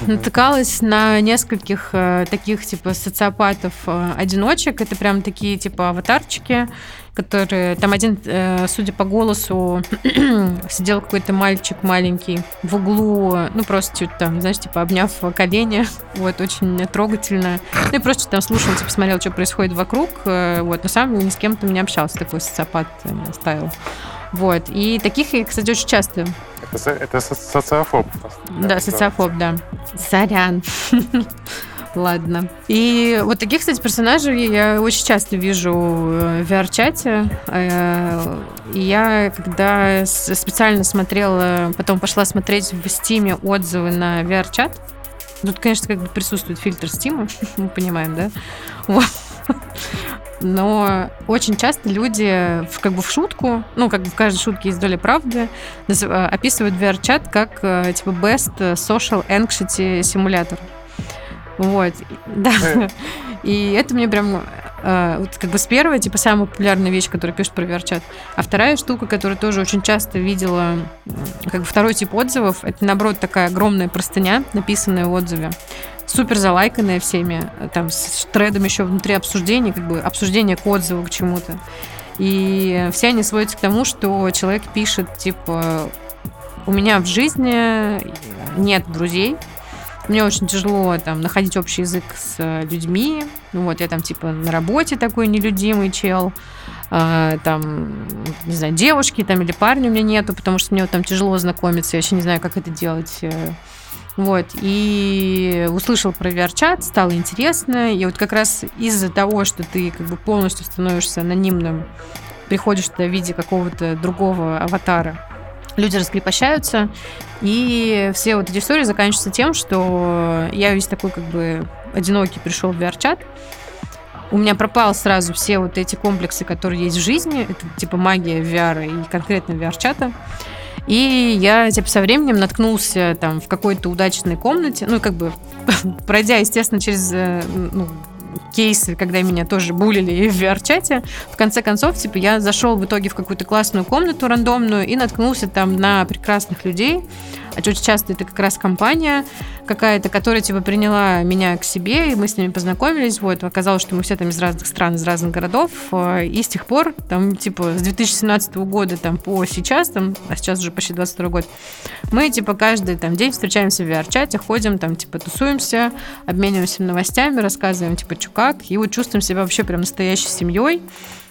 натыкалась на нескольких э, таких, типа, социопатов-одиночек. Это прям такие, типа, аватарчики, которые... Там один, э, судя по голосу, сидел какой-то мальчик маленький в углу, ну, просто чуть там, знаешь, типа, обняв колени. Вот, очень трогательно. Ну, и просто там слушал, типа, смотрел, что происходит вокруг. Э, вот, но сам ни с кем-то не общался. Такой социопат ставил. Вот. И таких кстати, очень часто. Это, это социофоб. Да, социофоб, да. Сорян. Ладно. И вот таких, кстати, персонажей я очень часто вижу в VR-чате. Э, и я, когда специально смотрела, потом пошла смотреть в Стиме отзывы на VR-чат, Тут, конечно, как бы присутствует фильтр Стима, мы понимаем, да? Вот но очень часто люди в, как бы в шутку, ну, как бы в каждой шутке есть доля правды, описывают VR-чат как э, типа best social anxiety simulator. Вот, да. Э. И это мне прям э, вот как бы с первой, типа, самая популярная вещь, которую пишут про VR-чат. А вторая штука, которую тоже очень часто видела, как бы второй тип отзывов, это, наоборот, такая огромная простыня, написанная в отзыве супер залайканная всеми, там с тредом еще внутри обсуждения, как бы обсуждение к отзыву к чему-то. И все они сводятся к тому, что человек пишет, типа, у меня в жизни нет друзей, мне очень тяжело там находить общий язык с людьми. Ну вот я там типа на работе такой нелюдимый чел. А, там, не знаю, девушки там или парня у меня нету, потому что мне вот там тяжело знакомиться. Я вообще не знаю, как это делать. Вот, и услышал про VR-чат, стало интересно. И вот как раз из-за того, что ты как бы полностью становишься анонимным, приходишь туда в виде какого-то другого аватара, люди раскрепощаются, и все вот эти истории заканчиваются тем, что я весь такой как бы одинокий пришел в VR-чат, у меня пропал сразу все вот эти комплексы, которые есть в жизни, это типа магия VR и конкретно VR-чата. И я, типа, со временем наткнулся там в какой-то удачной комнате, ну, как бы пройдя, естественно, через э, ну, кейсы, когда меня тоже булили в VR-чате. В конце концов, типа, я зашел в итоге в какую-то классную комнату рандомную и наткнулся там на прекрасных людей, а очень часто это как раз компания какая-то, которая типа приняла меня к себе, и мы с ними познакомились. Вот, оказалось, что мы все там из разных стран, из разных городов. Э, и с тех пор, там, типа, с 2017 года там по сейчас, там, а сейчас уже почти 22 год, мы, типа, каждый там день встречаемся в VR-чате, ходим, там, типа, тусуемся, обмениваемся новостями, рассказываем, типа, что как, и вот чувствуем себя вообще прям настоящей семьей.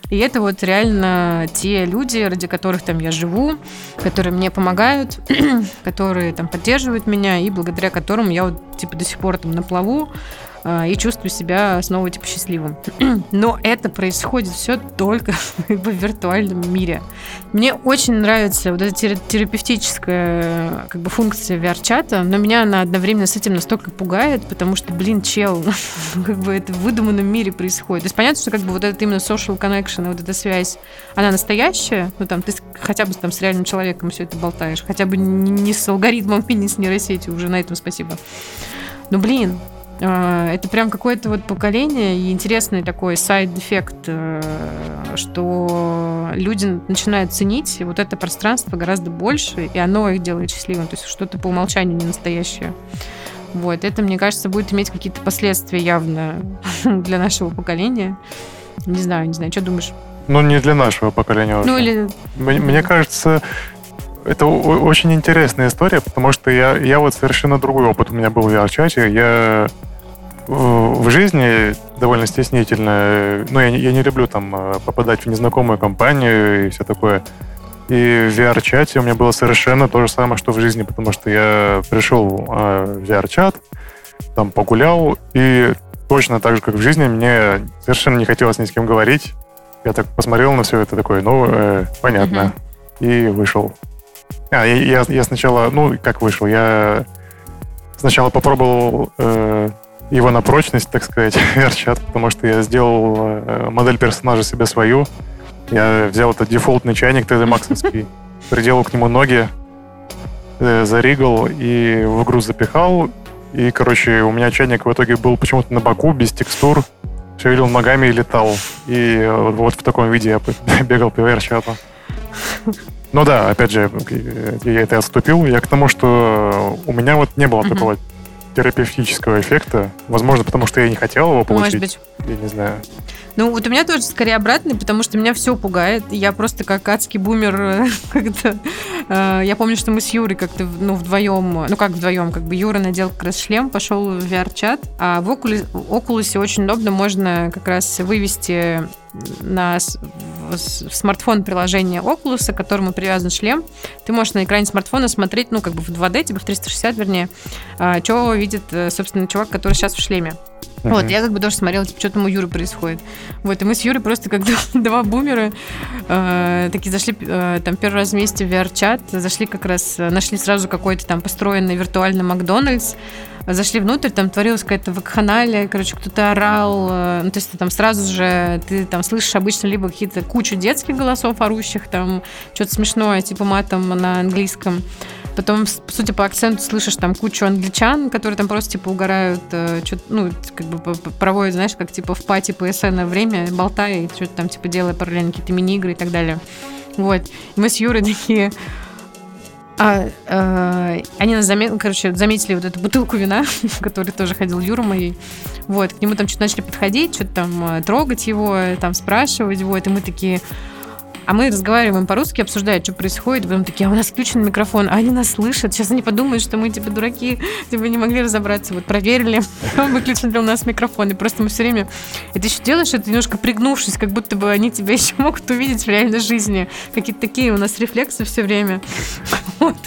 И это вот реально те люди, ради которых там я живу, которые мне помогают, которые там поддерживают меня, и благодаря которым я вот типа до сих пор там на плаву, и чувствую себя снова типа счастливым. Но это происходит все только в виртуальном мире. Мне очень нравится вот эта терапевтическая как бы функция VR-чата, но меня она одновременно с этим настолько пугает, потому что, блин, чел, как бы это в выдуманном мире происходит. То есть понятно, что как бы вот это именно social connection, вот эта связь, она настоящая, ну там ты хотя бы там с реальным человеком все это болтаешь, хотя бы не с алгоритмом и не с нейросетью, уже на этом спасибо. Ну, блин, а, это прям какое-то вот поколение и интересный такой side effect, э, что люди начинают ценить вот это пространство гораздо больше, и оно их делает счастливым. То есть что-то по умолчанию не настоящее. Вот, это, мне кажется, будет иметь какие-то последствия явно для нашего поколения. Не знаю, не знаю, что думаешь? Ну, не для нашего поколения. Ну, или... Мне, мне кажется, это очень интересная история, потому что я, я вот совершенно другой опыт у меня был в VR-чате. Я в жизни довольно стеснительно. Ну, я, я не люблю там э, попадать в незнакомую компанию и все такое. И в VR-чате у меня было совершенно то же самое, что в жизни, потому что я пришел э, в VR-чат, там погулял, и точно так же, как в жизни, мне совершенно не хотелось ни с кем говорить. Я так посмотрел на все это такое, ну, э, понятно. Mm-hmm. И вышел. А, я, я, я сначала, ну, как вышел, я сначала попробовал э, его на прочность, так сказать, верчат, потому что я сделал э, модель персонажа себе свою. Я взял этот дефолтный чайник TD Maxовский, приделал к нему ноги, э, заригал и в игру запихал. И, короче, у меня чайник в итоге был почему-то на боку, без текстур, шевелил ногами и летал. И вот, вот в таком виде я бегал по VR-чату. Ну да, опять же, я это отступил. Я к тому, что у меня вот не было такого терапевтического эффекта. Возможно, потому что я не хотел его получить. Может быть. Я не знаю. Ну, вот у меня тоже скорее обратный, потому что меня все пугает. Я просто как адский бумер э, как-то... Э, я помню, что мы с Юрой как-то, ну, вдвоем... Ну, как вдвоем? Как бы Юра надел как раз шлем, пошел в VR-чат. А в Oculus, Oculus очень удобно можно как раз вывести на в смартфон приложение Oculus, к которому привязан шлем. Ты можешь на экране смартфона смотреть, ну, как бы в 2D, типа в 360, вернее, а, что видит, э, собственно, чувак, который сейчас в шлеме. Uh-huh. Вот, я как бы тоже смотрела, типа, что там у Юры происходит. Вот, и мы с Юрой просто как два бумера э, такие зашли э, там первый раз вместе в VR-чат, зашли как раз, э, нашли сразу какой-то там построенный виртуальный Макдональдс, зашли внутрь, там творилась какая-то вакханалия, короче, кто-то орал, э, ну, то есть ты там сразу же, ты там слышишь обычно либо какие-то кучу детских голосов орущих, там что-то смешное, типа матом на английском, Потом, судя по акценту, слышишь там кучу англичан, которые там просто типа угорают, э, что ну, как бы проводят, знаешь, как типа в пати ПСН время, болтая и что-то там типа делая параллельно какие-то мини-игры и так далее. Вот. Мы с Юрой такие, а, э, они нас заметили, короче, заметили вот эту бутылку вина, который тоже ходил Юра моей. Вот, к нему там что-то начали подходить, что-то там э, трогать его, там спрашивать, вот, и мы такие, а мы разговариваем по-русски, обсуждая, что происходит. Потом такие, а у нас включен микрофон, а они нас слышат. Сейчас они подумают, что мы типа дураки, типа не могли разобраться. Вот проверили, выключен ли у нас микрофон. И просто мы все время... Ты еще делаешь это немножко пригнувшись, как будто бы они тебя еще могут увидеть в реальной жизни. Какие-то такие у нас рефлексы все время. Вот.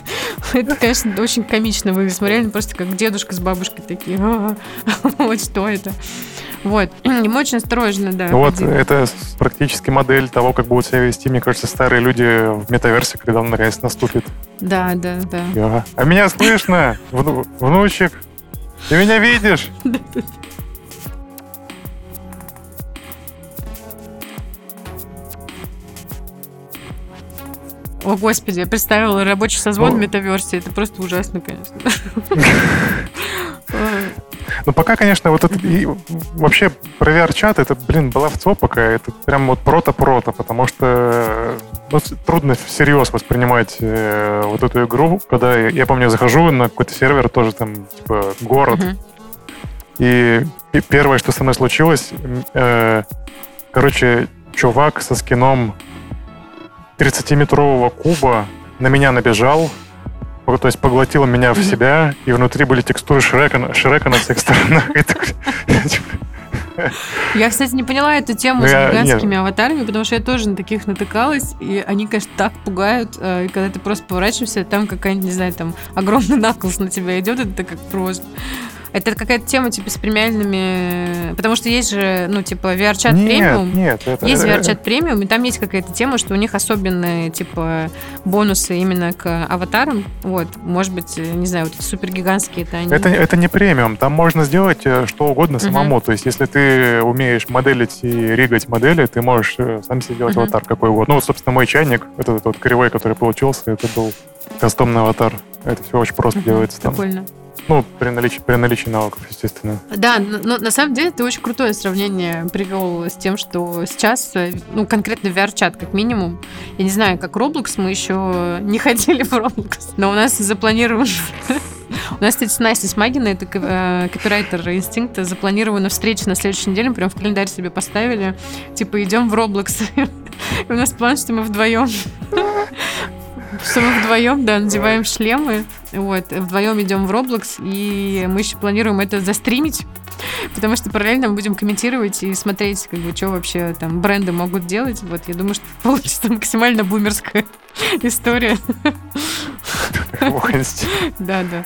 Это, конечно, очень комично выглядит. Мы реально просто как дедушка с бабушкой такие. Вот что это. Вот. И мы очень осторожно, да. Вот, это практически модель того, как будут себя вести, мне кажется, старые люди в метаверсе, когда он наконец наступит. Да, да, да. Ага. А меня слышно, вну- внучек? Ты меня видишь? О, господи, я представила рабочий созвон в метаверсе. Это просто ужасно, конечно. Ну, пока, конечно, вот это... И вообще, про VR-чат, это, блин, баловцо пока. Это прям вот прото-прото, потому что ну, трудно всерьез воспринимать э, вот эту игру, когда, я, я помню, захожу на какой-то сервер, тоже там, типа, город, uh-huh. и, и первое, что со мной случилось, э, короче, чувак со скином 30-метрового куба на меня набежал, то есть поглотила меня в себя, и внутри были текстуры Шрека, Шрека на всех сторонах. Я, кстати, не поняла эту тему ну, с гигантскими аватарами, потому что я тоже на таких натыкалась, и они, конечно, так пугают, э, и когда ты просто поворачиваешься, там какая-нибудь, не знаю, там огромный наклз на тебя идет, это как просто это какая-то тема, типа, с премиальными... Потому что есть же, ну, типа, VR-чат премиум. Нет, это... Есть VR-чат премиум, и там есть какая-то тема, что у них особенные, типа, бонусы именно к аватарам. Вот, может быть, не знаю, вот эти супергигантские это они... Это, это не премиум, там можно сделать э, что угодно самому. Uh-huh. То есть, если ты умеешь моделить и ригать модели, ты можешь э, сам себе делать uh-huh. аватар какой угодно. Ну, вот, собственно, мой чайник, этот вот кривой, который получился, это был кастомный аватар. Это все очень просто uh-huh. делается там. Прикольно. Ну, при наличии, при наличии навыков, естественно. Да, но на самом деле ты очень крутое сравнение привел с тем, что сейчас, э, ну, конкретно VR-чат, как минимум. Я не знаю, как Roblox, мы еще не ходили в Roblox, но у нас запланирован... У нас, кстати, с Настей Смагиной, это э, копирайтер инстинкта, запланирована встреча на следующей неделе, мы прям в календарь себе поставили, типа, идем в Roblox. И у нас план, что мы вдвоем что мы вдвоем, да, надеваем шлемы, вот, вдвоем идем в Roblox, и мы еще планируем это застримить, потому что параллельно мы будем комментировать и смотреть, как бы, что вообще там бренды могут делать. Вот, я думаю, что получится максимально бумерская история. Да, да.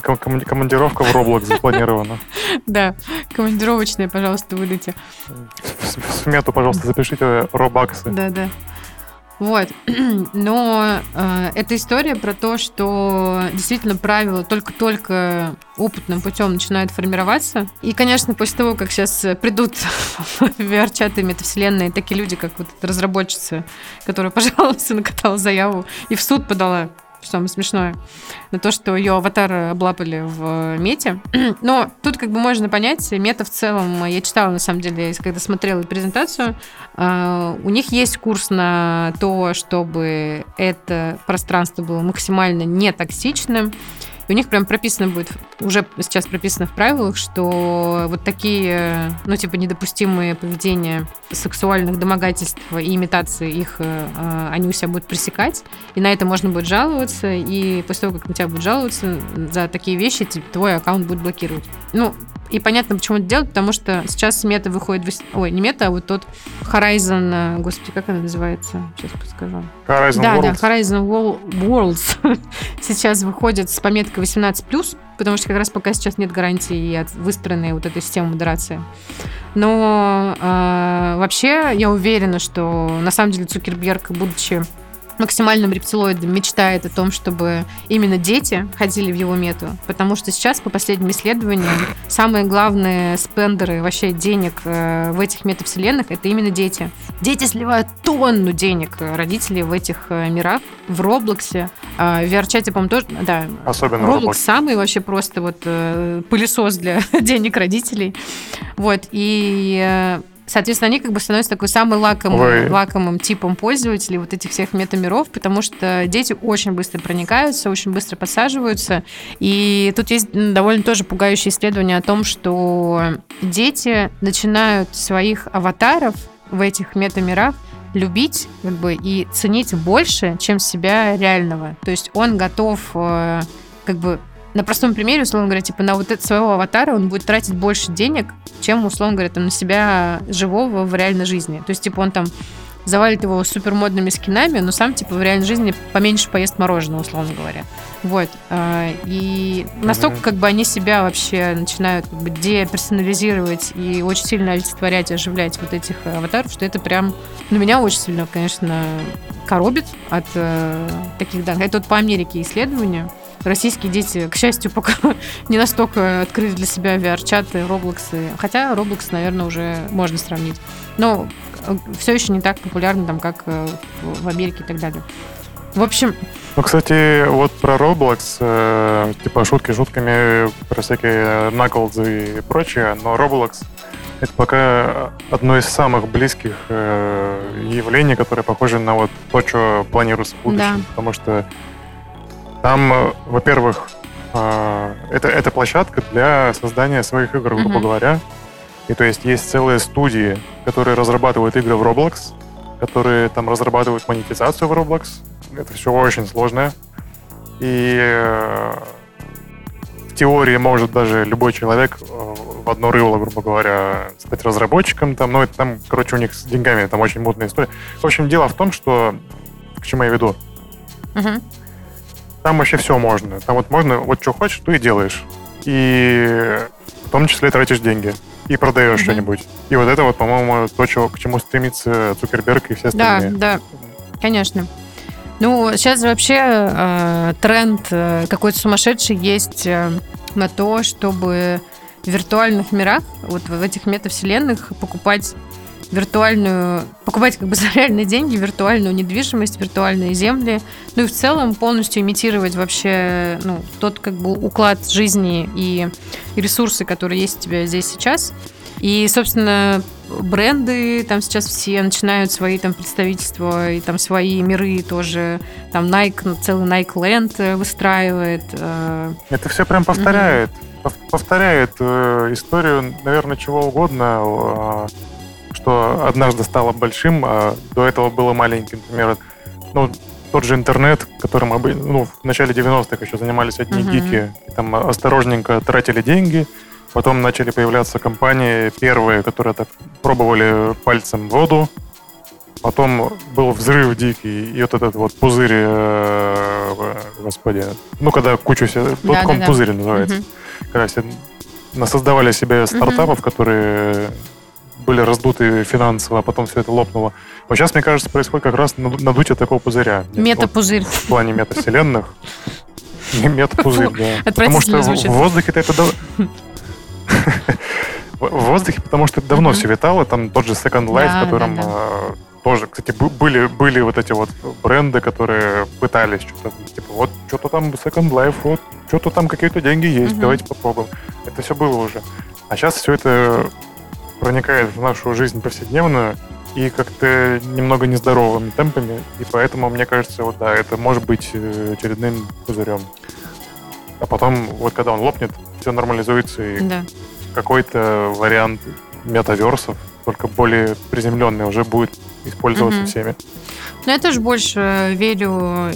Командировка в Roblox запланирована. Да, командировочные, пожалуйста, выдайте. В смету, пожалуйста, запишите робаксы. Да, да. Вот. Но э, эта история про то, что действительно правила только-только опытным путем начинают формироваться. И, конечно, после того, как сейчас придут VR-чаты метавселенной такие люди, как вот эта разработчица, которая, пожалуйста, накатала заяву и в суд подала самое смешное, на то, что ее аватар облапали в мете. Но тут как бы можно понять, мета в целом, я читала на самом деле, когда смотрела презентацию, а, у них есть курс на то, чтобы это пространство было максимально не токсичным, и у них прям прописано будет, уже сейчас прописано в правилах, что вот такие, ну, типа, недопустимые поведения сексуальных домогательств и имитации их, э, э, они у себя будут пресекать, и на это можно будет жаловаться, и после того, как на тебя будут жаловаться за такие вещи, твой аккаунт будет блокировать. Ну, и понятно, почему это делать, потому что сейчас мета выходит... В... Ой, не мета, а вот тот Horizon... Э, господи, как она называется? Сейчас подскажу. Horizon да, Worlds. Да, Horizon Worlds сейчас выходит с пометкой 18+, потому что как раз пока сейчас нет гарантии от выстроенной вот этой системы модерации. Но э, вообще я уверена, что на самом деле Цукерберг, будучи максимальным рептилоидом мечтает о том, чтобы именно дети ходили в его мету, потому что сейчас, по последним исследованиям, самые главные спендеры вообще денег э, в этих метавселенных это именно дети. Дети сливают тонну денег родителей в этих э, мирах, в Роблоксе, в VR-чате, по-моему, тоже, да. Особенно Roblox самый вообще просто вот э, пылесос для денег родителей. Вот, и Соответственно, они как бы становятся такой самым лакомым, лакомым типом пользователей вот этих всех метамиров, потому что дети очень быстро проникаются, очень быстро подсаживаются. И тут есть довольно тоже пугающее исследование о том, что дети начинают своих аватаров в этих метамирах любить как бы, и ценить больше, чем себя реального. То есть он готов э, как бы на простом примере, условно говоря, типа на вот это своего аватара он будет тратить больше денег, чем, условно говоря, там, на себя живого в реальной жизни. То есть, типа, он там завалит его супермодными скинами, но сам, типа, в реальной жизни поменьше поест мороженое, условно говоря. Вот. А, и настолько, как бы, они себя вообще начинают как бы деперсонализировать и очень сильно олицетворять, оживлять вот этих аватаров, что это прям, ну, меня очень сильно, конечно, коробит от э, таких данных. Это вот по Америке исследования российские дети, к счастью, пока не настолько открыли для себя VR-чаты, Roblox. Хотя Roblox, наверное, уже можно сравнить. Но э, все еще не так популярно, там, как э, в Америке и так далее. В общем... Ну, кстати, вот про Roblox, э, типа шутки шутками про всякие Knuckles и прочее, но Roblox это пока одно из самых близких э, явлений, которое похоже на вот то, что планируется в будущем. Да. Потому что там, э, во-первых, э, это, это площадка для создания своих игр, грубо mm-hmm. говоря. И то есть есть целые студии, которые разрабатывают игры в Roblox, которые там разрабатывают монетизацию в Roblox. Это все очень сложное. И э, в теории может даже любой человек в одно рыло, грубо говоря, стать разработчиком. Там, ну, это там, короче, у них с деньгами там очень мутная история. В общем, дело в том, что... К чему я веду? Uh-huh там вообще все можно. Там вот можно, вот что хочешь, то и делаешь. И в том числе тратишь деньги. И продаешь mm-hmm. что-нибудь. И вот это вот, по-моему, то, чего, к чему стремится Цукерберг и все остальные. Да, да, конечно. Ну, сейчас вообще э, тренд э, какой-то сумасшедший есть э, на то, чтобы в виртуальных мирах, вот в этих метавселенных покупать виртуальную, покупать как бы за реальные деньги виртуальную недвижимость, виртуальные земли, ну и в целом полностью имитировать вообще ну, тот как бы уклад жизни и, и ресурсы, которые есть у тебя здесь сейчас. И, собственно, бренды там сейчас все начинают свои там представительства и там свои миры тоже. Там Nike, ну, целый Nike Land выстраивает. Э. Это все прям повторяет. Mm-hmm. Повторяет э, историю, наверное, чего угодно что однажды стало большим, а до этого было маленьким. Например, ну, тот же интернет, которым мы ну, в начале 90-х еще занимались одни uh-huh. гики, там осторожненько тратили деньги, потом начали появляться компании первые, которые так пробовали пальцем воду, потом был взрыв дикий, и вот этот вот пузырь, э, господи, ну, когда кучу себе, да, да, да. пузырь называется, uh-huh. когда все насоздавали себе стартапов, uh-huh. которые были раздуты финансово, а потом все это лопнуло. Вот сейчас, мне кажется, происходит как раз надутие такого пузыря. Метапузырь. Вот, в плане метавселенных. Метапузырь, да. Потому что в воздухе-то это... В воздухе, потому что это давно все витало. Там тот же Second Life, в котором тоже, кстати, были, были вот эти вот бренды, которые пытались что-то, типа, вот что-то там Second Life, вот что-то там какие-то деньги есть, угу. давайте попробуем. Это все было уже. А сейчас все это проникает в нашу жизнь повседневную и как-то немного нездоровыми темпами, и поэтому, мне кажется, вот да, это может быть э, очередным пузырем. А потом, вот когда он лопнет, все нормализуется, и да. какой-то вариант метаверсов, только более приземленный, уже будет использоваться угу. всеми. Ну, я тоже больше верю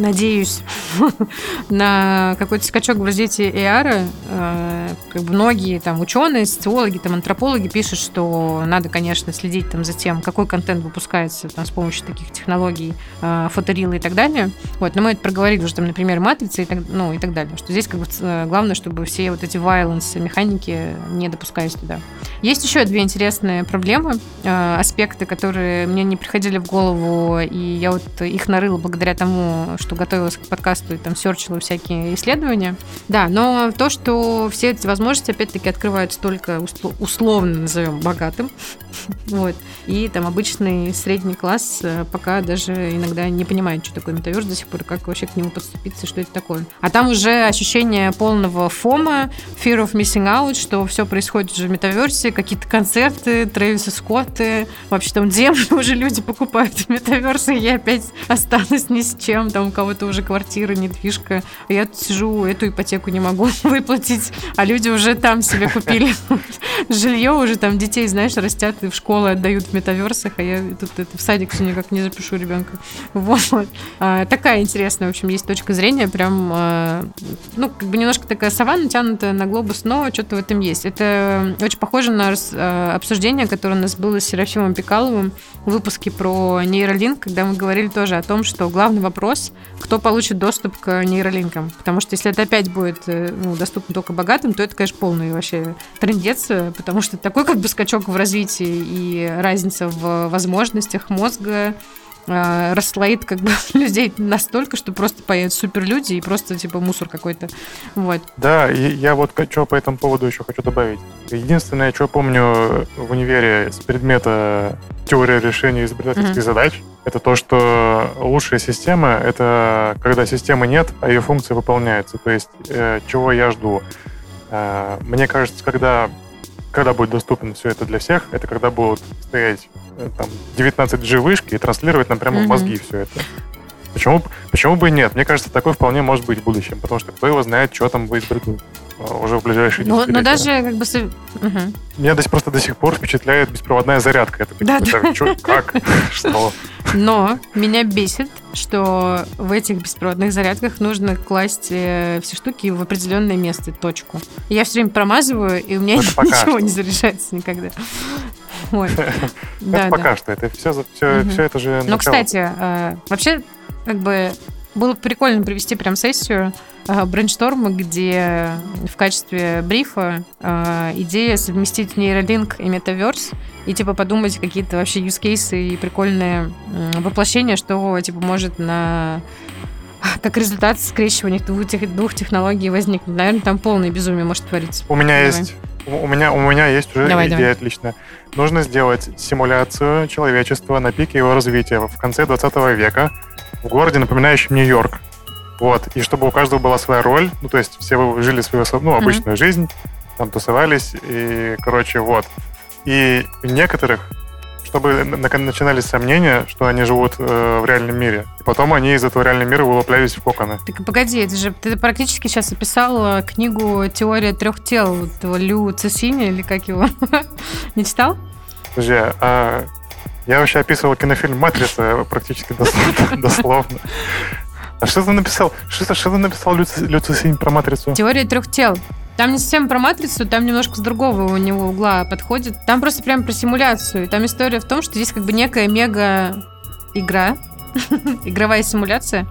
надеюсь на какой-то скачок в развитии AR. Э, как бы многие там ученые, социологи, там антропологи пишут, что надо, конечно, следить там за тем, какой контент выпускается там с помощью таких технологий, э, фоторилы и так далее. Вот, но мы это проговорили уже там, например, матрицы и так, ну, и так далее. Что здесь как бы э, главное, чтобы все вот эти violence механики не допускались туда. Есть еще две интересные проблемы, аспекты, которые мне не приходили в голову, и я вот их нарыла благодаря тому, что готовилась к подкасту и там серчила всякие исследования. Да, но то, что все эти возможности, опять-таки, открываются только условно, назовем, богатым. Вот. И там обычный средний класс э, пока даже иногда не понимает, что такое метаверс до сих пор, как вообще к нему подступиться, что это такое. А там уже ощущение полного фома, fear of missing out, что все происходит уже в метаверсе, какие-то концерты, Трэвиса Скотты, вообще там землю уже люди покупают в метаверсе, я опять останусь ни с чем, там кого-то уже квартира, недвижка, я тут сижу, эту ипотеку не могу выплатить, а люди уже там себе купили жилье, уже там детей, знаешь, растят и в школы отдают в метаверсах, а я тут это, в садик все никак не запишу ребенка. Вот. А, такая интересная, в общем, есть точка зрения, прям, а, ну, как бы немножко такая сова натянутая на глобус, но что-то в этом есть. Это очень похоже на а, обсуждение, которое у нас было с Серафимом Пикаловым в выпуске про нейролинк, когда мы говорили тоже о том, что главный вопрос, кто получит доступ к нейролинкам. Потому что если это опять будет э, ну, доступно только богатым, то это, конечно, полный вообще трендец, потому что такой как бы скачок в развитии и разница в возможностях мозга э, расслоит как бы людей настолько, что просто появятся суперлюди и просто типа мусор какой-то. Вот. Да, и я вот что по этому поводу еще хочу добавить. Единственное, что помню в универе с предмета теория решения изобретательских mm-hmm. задач, это то, что лучшая система — это когда системы нет, а ее функции выполняются. То есть э, чего я жду? Э, мне кажется, когда когда будет доступно все это для всех, это когда будут стоять э, там 19G вышки и транслировать нам прямо mm-hmm. в мозги все это. Почему, почему бы и нет? Мне кажется, такое вполне может быть в будущем, потому что кто его знает, что там будет а, уже в ближайшие но, но даже как бы... Угу. Меня до, просто до сих пор впечатляет беспроводная зарядка. Это да, да. Чё, как? Что? Но меня бесит, что в этих беспроводных зарядках нужно класть э, все штуки в определенное место, точку. Я все время промазываю, и у меня ничего не заряжается никогда. Ой. Это пока что. Это все, все, все это же. Ну, кстати, э, вообще, как бы было прикольно провести прям сессию э, где в качестве брифа э, идея совместить нейролинк и метаверс и типа подумать какие-то вообще cases и прикольные воплощения, что типа может на как результат скрещивания двух, двух технологий возникнуть. Наверное, там полное безумие может твориться. У меня давай. есть у меня, у меня есть уже давай, идея давай. отличная. Нужно сделать симуляцию человечества на пике его развития в конце 20 века в городе, напоминающем Нью-Йорк. Вот. И чтобы у каждого была своя роль, ну, то есть все жили свою ну, обычную mm-hmm. жизнь, там тусовались, и, короче, вот. И некоторых, чтобы начинались сомнения, что они живут э, в реальном мире. И потом они из этого реального мира вылуплялись в коконы. Так погоди, это же ты практически сейчас описал э, книгу «Теория трех тел» Лю Цесини, или как его? Не читал? Подожди, а я вообще описывал кинофильм «Матрица» практически дословно. А что ты написал? Что, что ты написал, Люци, про «Матрицу»? Теория трех тел. Там не совсем про матрицу, там немножко с другого у него угла подходит. Там просто прям про симуляцию. Там история в том, что здесь как бы некая мега игра, игровая симуляция,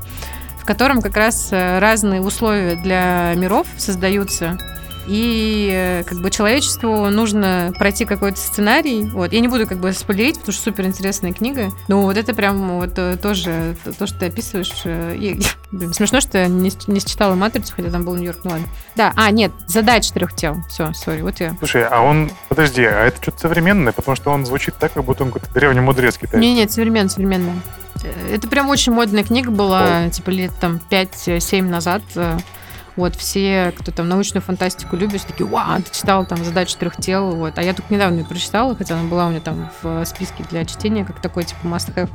в котором как раз э, разные условия для миров создаются и э, как бы человечеству нужно пройти какой-то сценарий. Вот. Я не буду как бы спойлерить, потому что супер интересная книга. Но вот это прям вот э, тоже то, что ты описываешь. И, блин, смешно, что я не, не считала «Матрицу», хотя там был Нью-Йорк, ну ладно. Да, а, нет, «Задача четырех тел». Все, сори, вот я. Слушай, а он, подожди, а это что-то современное? Потому что он звучит так, как будто он какой-то древний мудрец китайский. Не, нет, современная, современная. Это прям очень модная книга была, О. типа лет там 5-7 назад. Вот, все, кто там научную фантастику любит, такие, вау, ты читал там «Задачу трех тел», вот. А я только недавно ее прочитала, хотя она была у меня там в списке для чтения, как такой, типа, must-have.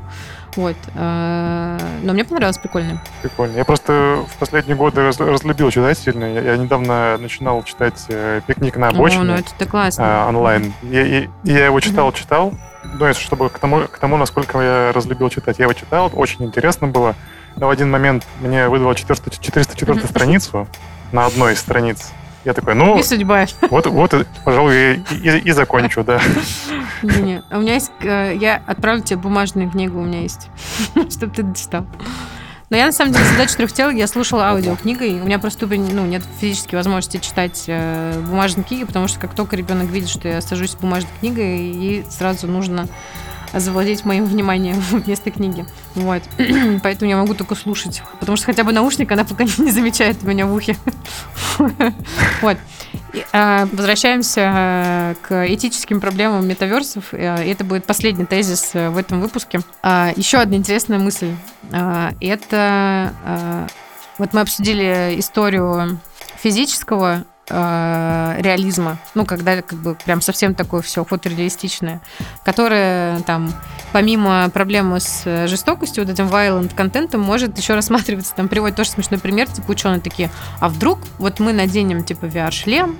Вот. Э, но мне понравилось, прикольно. Прикольно. Я просто в последние годы раз, разлюбил читать сильно. Я, я недавно начинал читать э, «Пикник на обочине». О, ну это классно. Э, онлайн. И, и я его читал, читал. Ну, чтобы к тому, к тому, насколько я разлюбил читать. Я его читал, очень интересно было. Но в один момент мне выдало 400, 404 страницу на одной из страниц. Я такой, ну... И судьба. Вот, вот пожалуй, и, и, и закончу, да. Не-не, у меня есть... Э, я отправлю тебе бумажную книгу, у меня есть, чтобы ты дочитал. Но я, на самом деле, задача трех тел, я слушала аудиокнигой. У меня просто ну, нет физической возможности читать э, бумажные книги, потому что как только ребенок видит, что я сажусь с бумажной книгой, ей сразу нужно завладеть моим вниманием вместо книги. Вот. Поэтому я могу только слушать. Потому что хотя бы наушник она пока не замечает меня в ухе. Вот. А, возвращаемся э, к этическим проблемам метаверсов. Э, это будет последний тезис э, в этом выпуске. А, еще одна интересная мысль. А, это... Вот мы обсудили историю физического э, реализма, ну, когда как бы прям совсем такое все фотореалистичное, которое там помимо проблемы с жестокостью, вот этим violent контентом, может еще рассматриваться, там приводит тоже смешной пример, типа ученые такие, а вдруг вот мы наденем типа VR-шлем,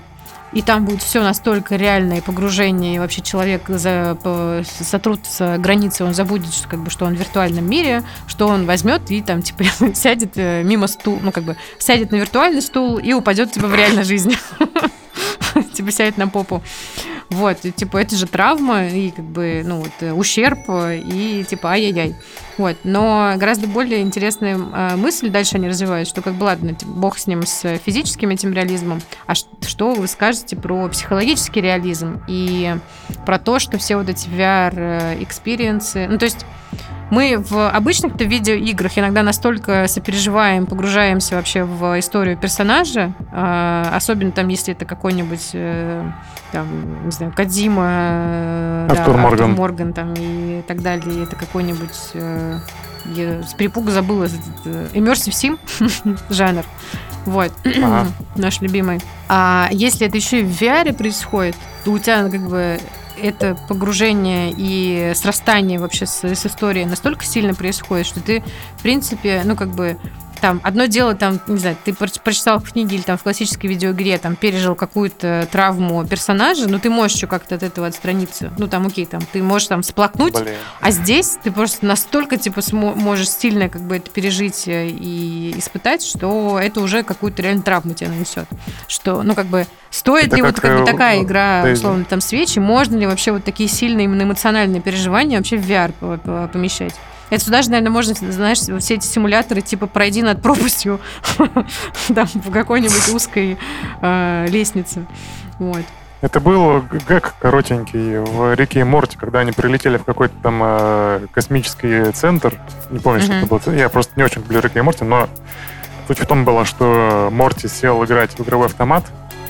и там будет все настолько реальное погружение, и вообще человек за, по, сотрутся границы, он забудет, что, как бы, что он в виртуальном мире, что он возьмет и там, типа, сядет э, мимо стул, ну, как бы, сядет на виртуальный стул и упадет, типа, в реальной жизни. Типа, сядет на попу. Вот, и, типа, это же травма и, как бы, ну, вот, э, ущерб, и, типа, ай-яй-яй. Вот, но гораздо более интересная э, мысль дальше они развивают, что, как бы, ладно, типа, бог с ним, с физическим этим реализмом, а что вы скажете про психологический реализм и про то, что все вот эти VR-experience ы, э, ну, то есть мы в обычных-то видеоиграх иногда настолько сопереживаем, погружаемся вообще в историю персонажа, э, особенно там, если это какой-нибудь, э, там, не знаю, Кадима, э, Артур, да, Морган. Артур Морган там и так далее, это какой-нибудь я с перепуга забыла Immersive Sim жанр. Вот. Ага. Наш любимый. А если это еще и в VR происходит, то у тебя как бы это погружение и срастание вообще с, с историей настолько сильно происходит, что ты, в принципе, ну, как бы там одно дело, там, не знаю, ты прочитал в книге или там в классической видеоигре, там, пережил какую-то травму персонажа, но ты можешь еще как-то от этого отстраниться. Ну, там, окей, там, ты можешь там сплакнуть, Блин. а здесь ты просто настолько, типа, можешь сильно как бы это пережить э, и испытать, что это уже какую-то реально травму тебе нанесет. Что, ну, как бы, стоит это ли вот как бы э, такая игра, условно, там, свечи, можно ли вообще вот такие сильные именно эмоциональные переживания вообще в VR помещать? Это сюда же, наверное, можно, знаешь, все эти симуляторы, типа, пройди над пропастью там, в какой-нибудь узкой э, лестнице. Вот. Это был гэг коротенький в реке и Морти, когда они прилетели в какой-то там э, космический центр. Не помню, mm-hmm. что это было. Я просто не очень люблю Рика и Морти, но суть в том была, что Морти сел играть в игровой автомат,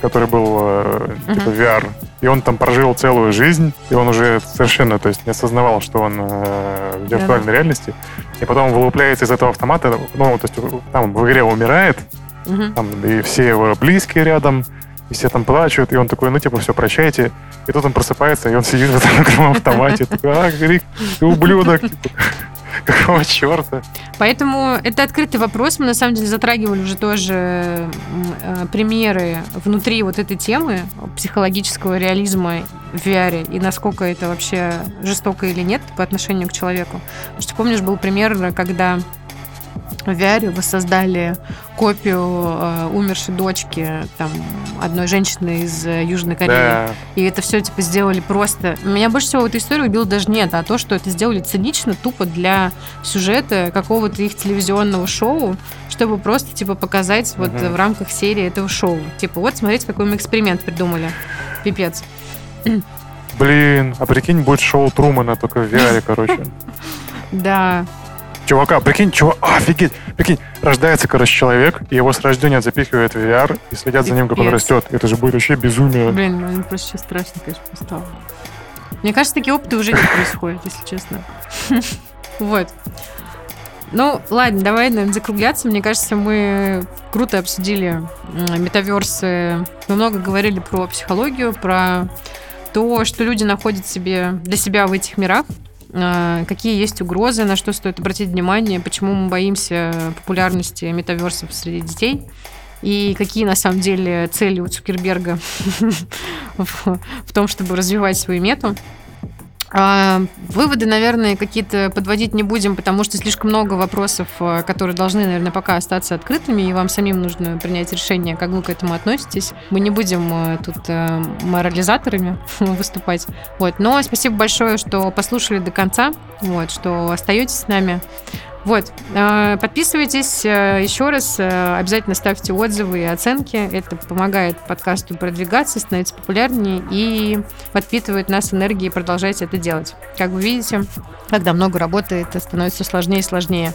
который был uh-huh. типа VR. И он там прожил целую жизнь, и он уже совершенно, то есть не осознавал, что он э, в виртуальной yeah. реальности. И потом вылупляется из этого автомата, ну, то есть там в игре умирает, uh-huh. там, и все его близкие рядом, и все там плачут, и он такой, ну, типа, все, прощайте. И тут он просыпается, и он сидит в этом игровом автомате, такой, а, ты ублюдок, типа. Какого черта? Поэтому это открытый вопрос. Мы на самом деле затрагивали уже тоже э, примеры внутри вот этой темы психологического реализма в VR и насколько это вообще жестоко или нет по отношению к человеку. Потому что помнишь, был пример, когда в VR воссоздали копию э, умершей дочки там одной женщины из э, Южной Кореи. Да. И это все типа сделали просто. Меня больше всего в этой истории убило даже нет, а то, что это сделали цинично, тупо для сюжета какого-то их телевизионного шоу, чтобы просто типа показать угу. вот в рамках серии этого шоу. Типа вот смотрите, какой мы эксперимент придумали. Пипец. Блин, а прикинь, будет шоу Трумана только в VR, короче. Да, чувака, прикинь, чувак, офигеть, прикинь, рождается, короче, человек, и его с рождения запихивают в VR и следят за ним, как он растет. Это же будет вообще безумие. Блин, ну просто сейчас страшно, конечно, стало. Мне кажется, такие опыты уже не происходят, если честно. Вот. Ну, ладно, давай, наверное, закругляться. Мне кажется, мы круто обсудили метаверсы. Мы много говорили про психологию, про то, что люди находят себе для себя в этих мирах. А, какие есть угрозы, на что стоит обратить внимание, почему мы боимся популярности метаверсов среди детей и какие на самом деле цели у Цукерберга в том, чтобы развивать свою мету. А, выводы, наверное, какие-то подводить не будем, потому что слишком много вопросов, э, которые должны, наверное, пока остаться открытыми, и вам самим нужно принять решение, как вы к этому относитесь. Мы не будем э, тут э, морализаторами выступать. Вот. Но спасибо большое, что послушали до конца, вот, что остаетесь с нами. Вот, э, подписывайтесь э, еще раз, э, обязательно ставьте отзывы и оценки. Это помогает подкасту продвигаться, становиться популярнее и подпитывает нас энергией. Продолжайте это делать. Как вы видите, когда много работы, это становится сложнее и сложнее.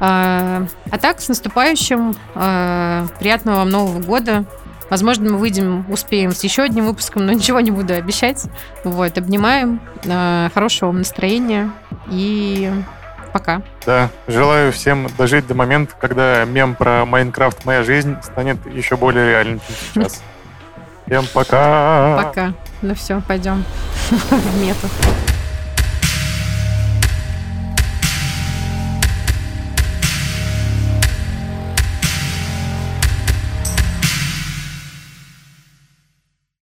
А так, с наступающим. Приятного вам Нового года. Возможно, мы выйдем, успеем с еще одним выпуском, но ничего не буду обещать. Вот, обнимаем. Хорошего вам настроения и Пока. Да, желаю всем дожить до момента, когда мем про Майнкрафт «Моя жизнь» станет еще более реальным, чем сейчас. Всем пока! Пока. Ну все, пойдем в мету.